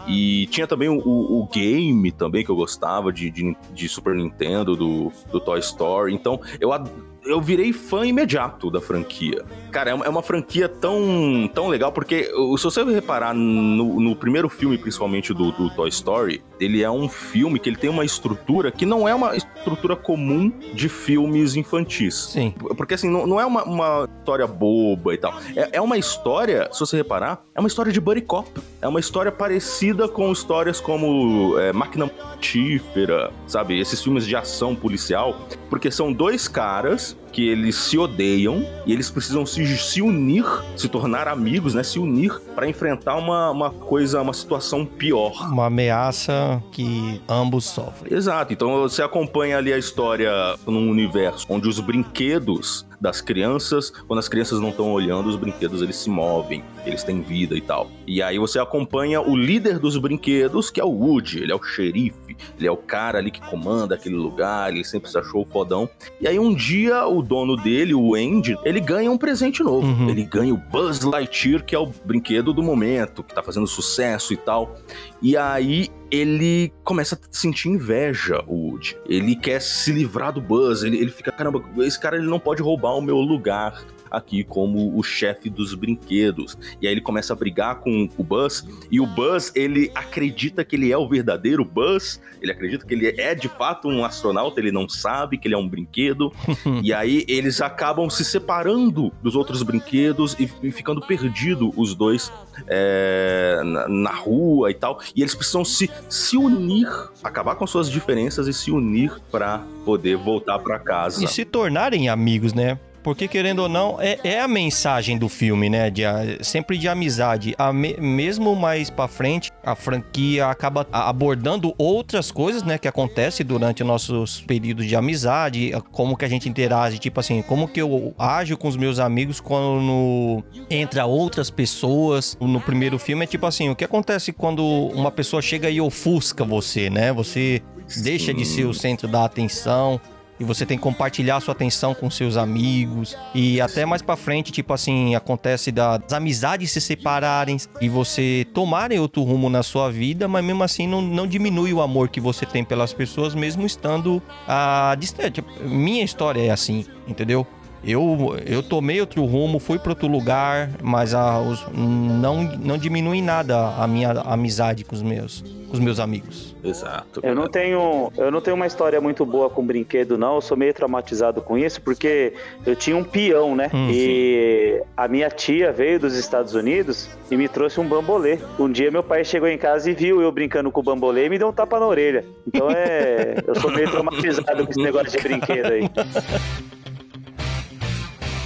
E tinha também o, o- o game também que eu gostava de, de, de Super Nintendo, do, do Toy Story. Então eu, ad- eu virei fã imediato da franquia. Cara, é uma, é franquia tão, tão legal, porque se você reparar no, no primeiro filme, principalmente do, do Toy Story, ele é um filme que ele tem uma estrutura que não é uma estrutura comum de filmes infantis. Sim. Porque assim, não, não é uma, uma história boba e tal. É, é uma história, se você reparar, é uma história de buddy cop. É uma história parecida com histórias como é, Máquina Mortífera, sabe? Esses filmes de ação policial. Porque são dois caras que eles se odeiam e eles precisam se, se unir, se tornar amigos, né? Se unir para enfrentar uma, uma coisa, uma situação pior. Uma ameaça que ambos sofrem. Exato. Então você acompanha ali a história num universo onde os brinquedos das crianças, quando as crianças não estão olhando, os brinquedos eles se movem, eles têm vida e tal. E aí você acompanha o líder dos brinquedos, que é o Woody, ele é o xerife, ele é o cara ali que comanda aquele lugar, ele sempre se achou fodão. E aí um dia o dono dele, o Andy, ele ganha um presente novo. Uhum. Ele ganha o Buzz Lightyear, que é o brinquedo do momento, que tá fazendo sucesso e tal. E aí ele começa a sentir inveja, o Woody. Ele quer se livrar do Buzz, ele, ele fica, caramba, esse cara ele não pode roubar o meu lugar aqui como o chefe dos brinquedos. E aí ele começa a brigar com o Buzz, e o Buzz, ele acredita que ele é o verdadeiro Buzz, ele acredita que ele é de fato um astronauta, ele não sabe que ele é um brinquedo, e aí eles acabam se separando dos outros brinquedos e, e ficando perdidos os dois é, na, na rua e tal, e eles precisam se, se unir, acabar com suas diferenças e se unir para poder voltar para casa. E se tornarem amigos, né? Porque, querendo ou não, é, é a mensagem do filme, né? De, sempre de amizade. A me- mesmo mais pra frente, a franquia acaba abordando outras coisas, né? Que acontecem durante os nossos períodos de amizade. Como que a gente interage, tipo assim, como que eu ajo com os meus amigos quando entra outras pessoas. No primeiro filme é tipo assim, o que acontece quando uma pessoa chega e ofusca você, né? Você deixa de ser o centro da atenção e você tem que compartilhar sua atenção com seus amigos e até mais pra frente, tipo assim, acontece da- das amizades se separarem e você tomarem outro rumo na sua vida, mas mesmo assim não, não diminui o amor que você tem pelas pessoas, mesmo estando a distante. Tipo, Minha história é assim, entendeu? Eu, eu tomei outro rumo, fui para outro lugar, mas a, os- não, não diminui em nada a minha amizade com os meus, com os meus amigos. Exato. Eu não tenho, eu não tenho uma história muito boa com brinquedo, não. Eu sou meio traumatizado com isso, porque eu tinha um peão, né? Hum, e a minha tia veio dos Estados Unidos e me trouxe um bambolê. Um dia meu pai chegou em casa e viu eu brincando com o bambolê e me deu um tapa na orelha. Então é, eu sou meio traumatizado com esse negócio de brinquedo aí.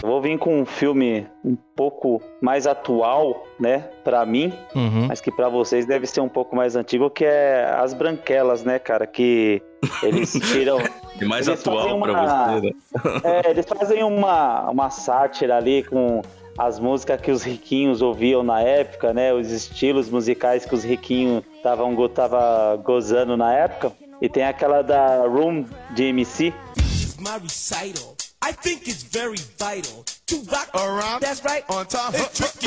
Eu Vou vir com um filme um pouco mais atual, né, Pra mim, Uhum. mas que pra vocês deve ser um pouco mais antigo, que é As Branquelas, né, cara? Que eles tiram. E mais Eles atual uma- você, né? é, eles fazem uma, uma sátira ali com as músicas que os riquinhos ouviam na época, né? Os estilos musicais que os riquinhos estavam tava gozando na época. E tem aquela da Room de MC. This is my recital. I think it's very vital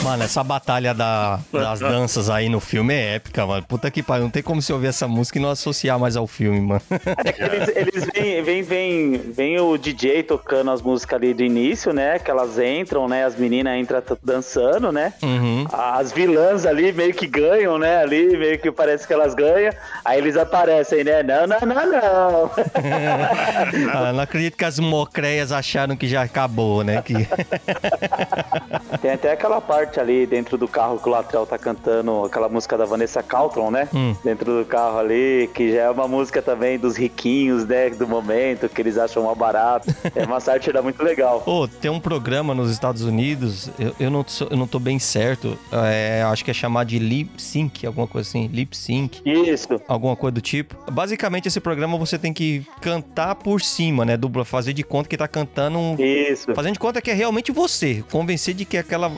Mano, essa batalha da- das danças aí no filme é épica, mano. Puta que pariu, não tem como você ouvir essa música e não associar mais ao filme, mano. É eles, eles vêm, vem, vem, vem o DJ tocando as músicas ali do início, né? Que elas entram, né? As meninas entram dançando, né? Uhum. As vilãs ali meio que ganham, né? Ali meio que parece que elas ganham. Aí eles aparecem, né? Não, não, não, não. Ah, não acredito que as mocreias acharam que já acabou, né? Que... Tem até aquela parte ali dentro do carro que o Latrell tá cantando aquela música da Vanessa Caltron, né? Hum. Dentro do carro ali, que já é uma música também dos riquinhos, né? Do momento, que eles acham mal barato. É uma sátira muito legal. Ô, tem um programa nos Estados Unidos, eu, eu, não, sou- eu não tô bem certo, é, acho que é chamado de Lip Sync, alguma coisa assim, Lip Sync. Isso. alguma coisa do tipo. Basicamente, esse programa você tem que cantar por cima, né? Dubla, fazer de conta que tá cantando um. Isso. Fazendo de conta que é realmente você. Convencer de que aquela.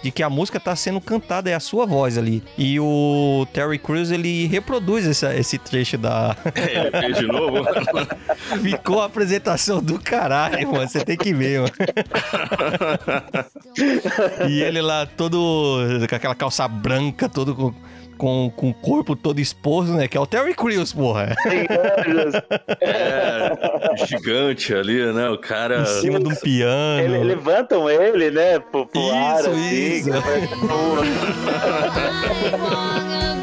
De que a música tá sendo cantada, é a sua voz ali. E o Terry Crews, ele reproduz essa- esse trecho da. Ele fez de novo. Ficou a apresentação do caralho, mano. Você tem que ver, mano. e ele lá todo. com aquela calça branca, todo com. Com, com o corpo todo exposto, né? Que é o Terry Crews, porra. Tem anjos. É, gigante ali, né? O cara. Em cima de um piano. Ele- levantam ele, né? Pro, pro ar, Isso, assim.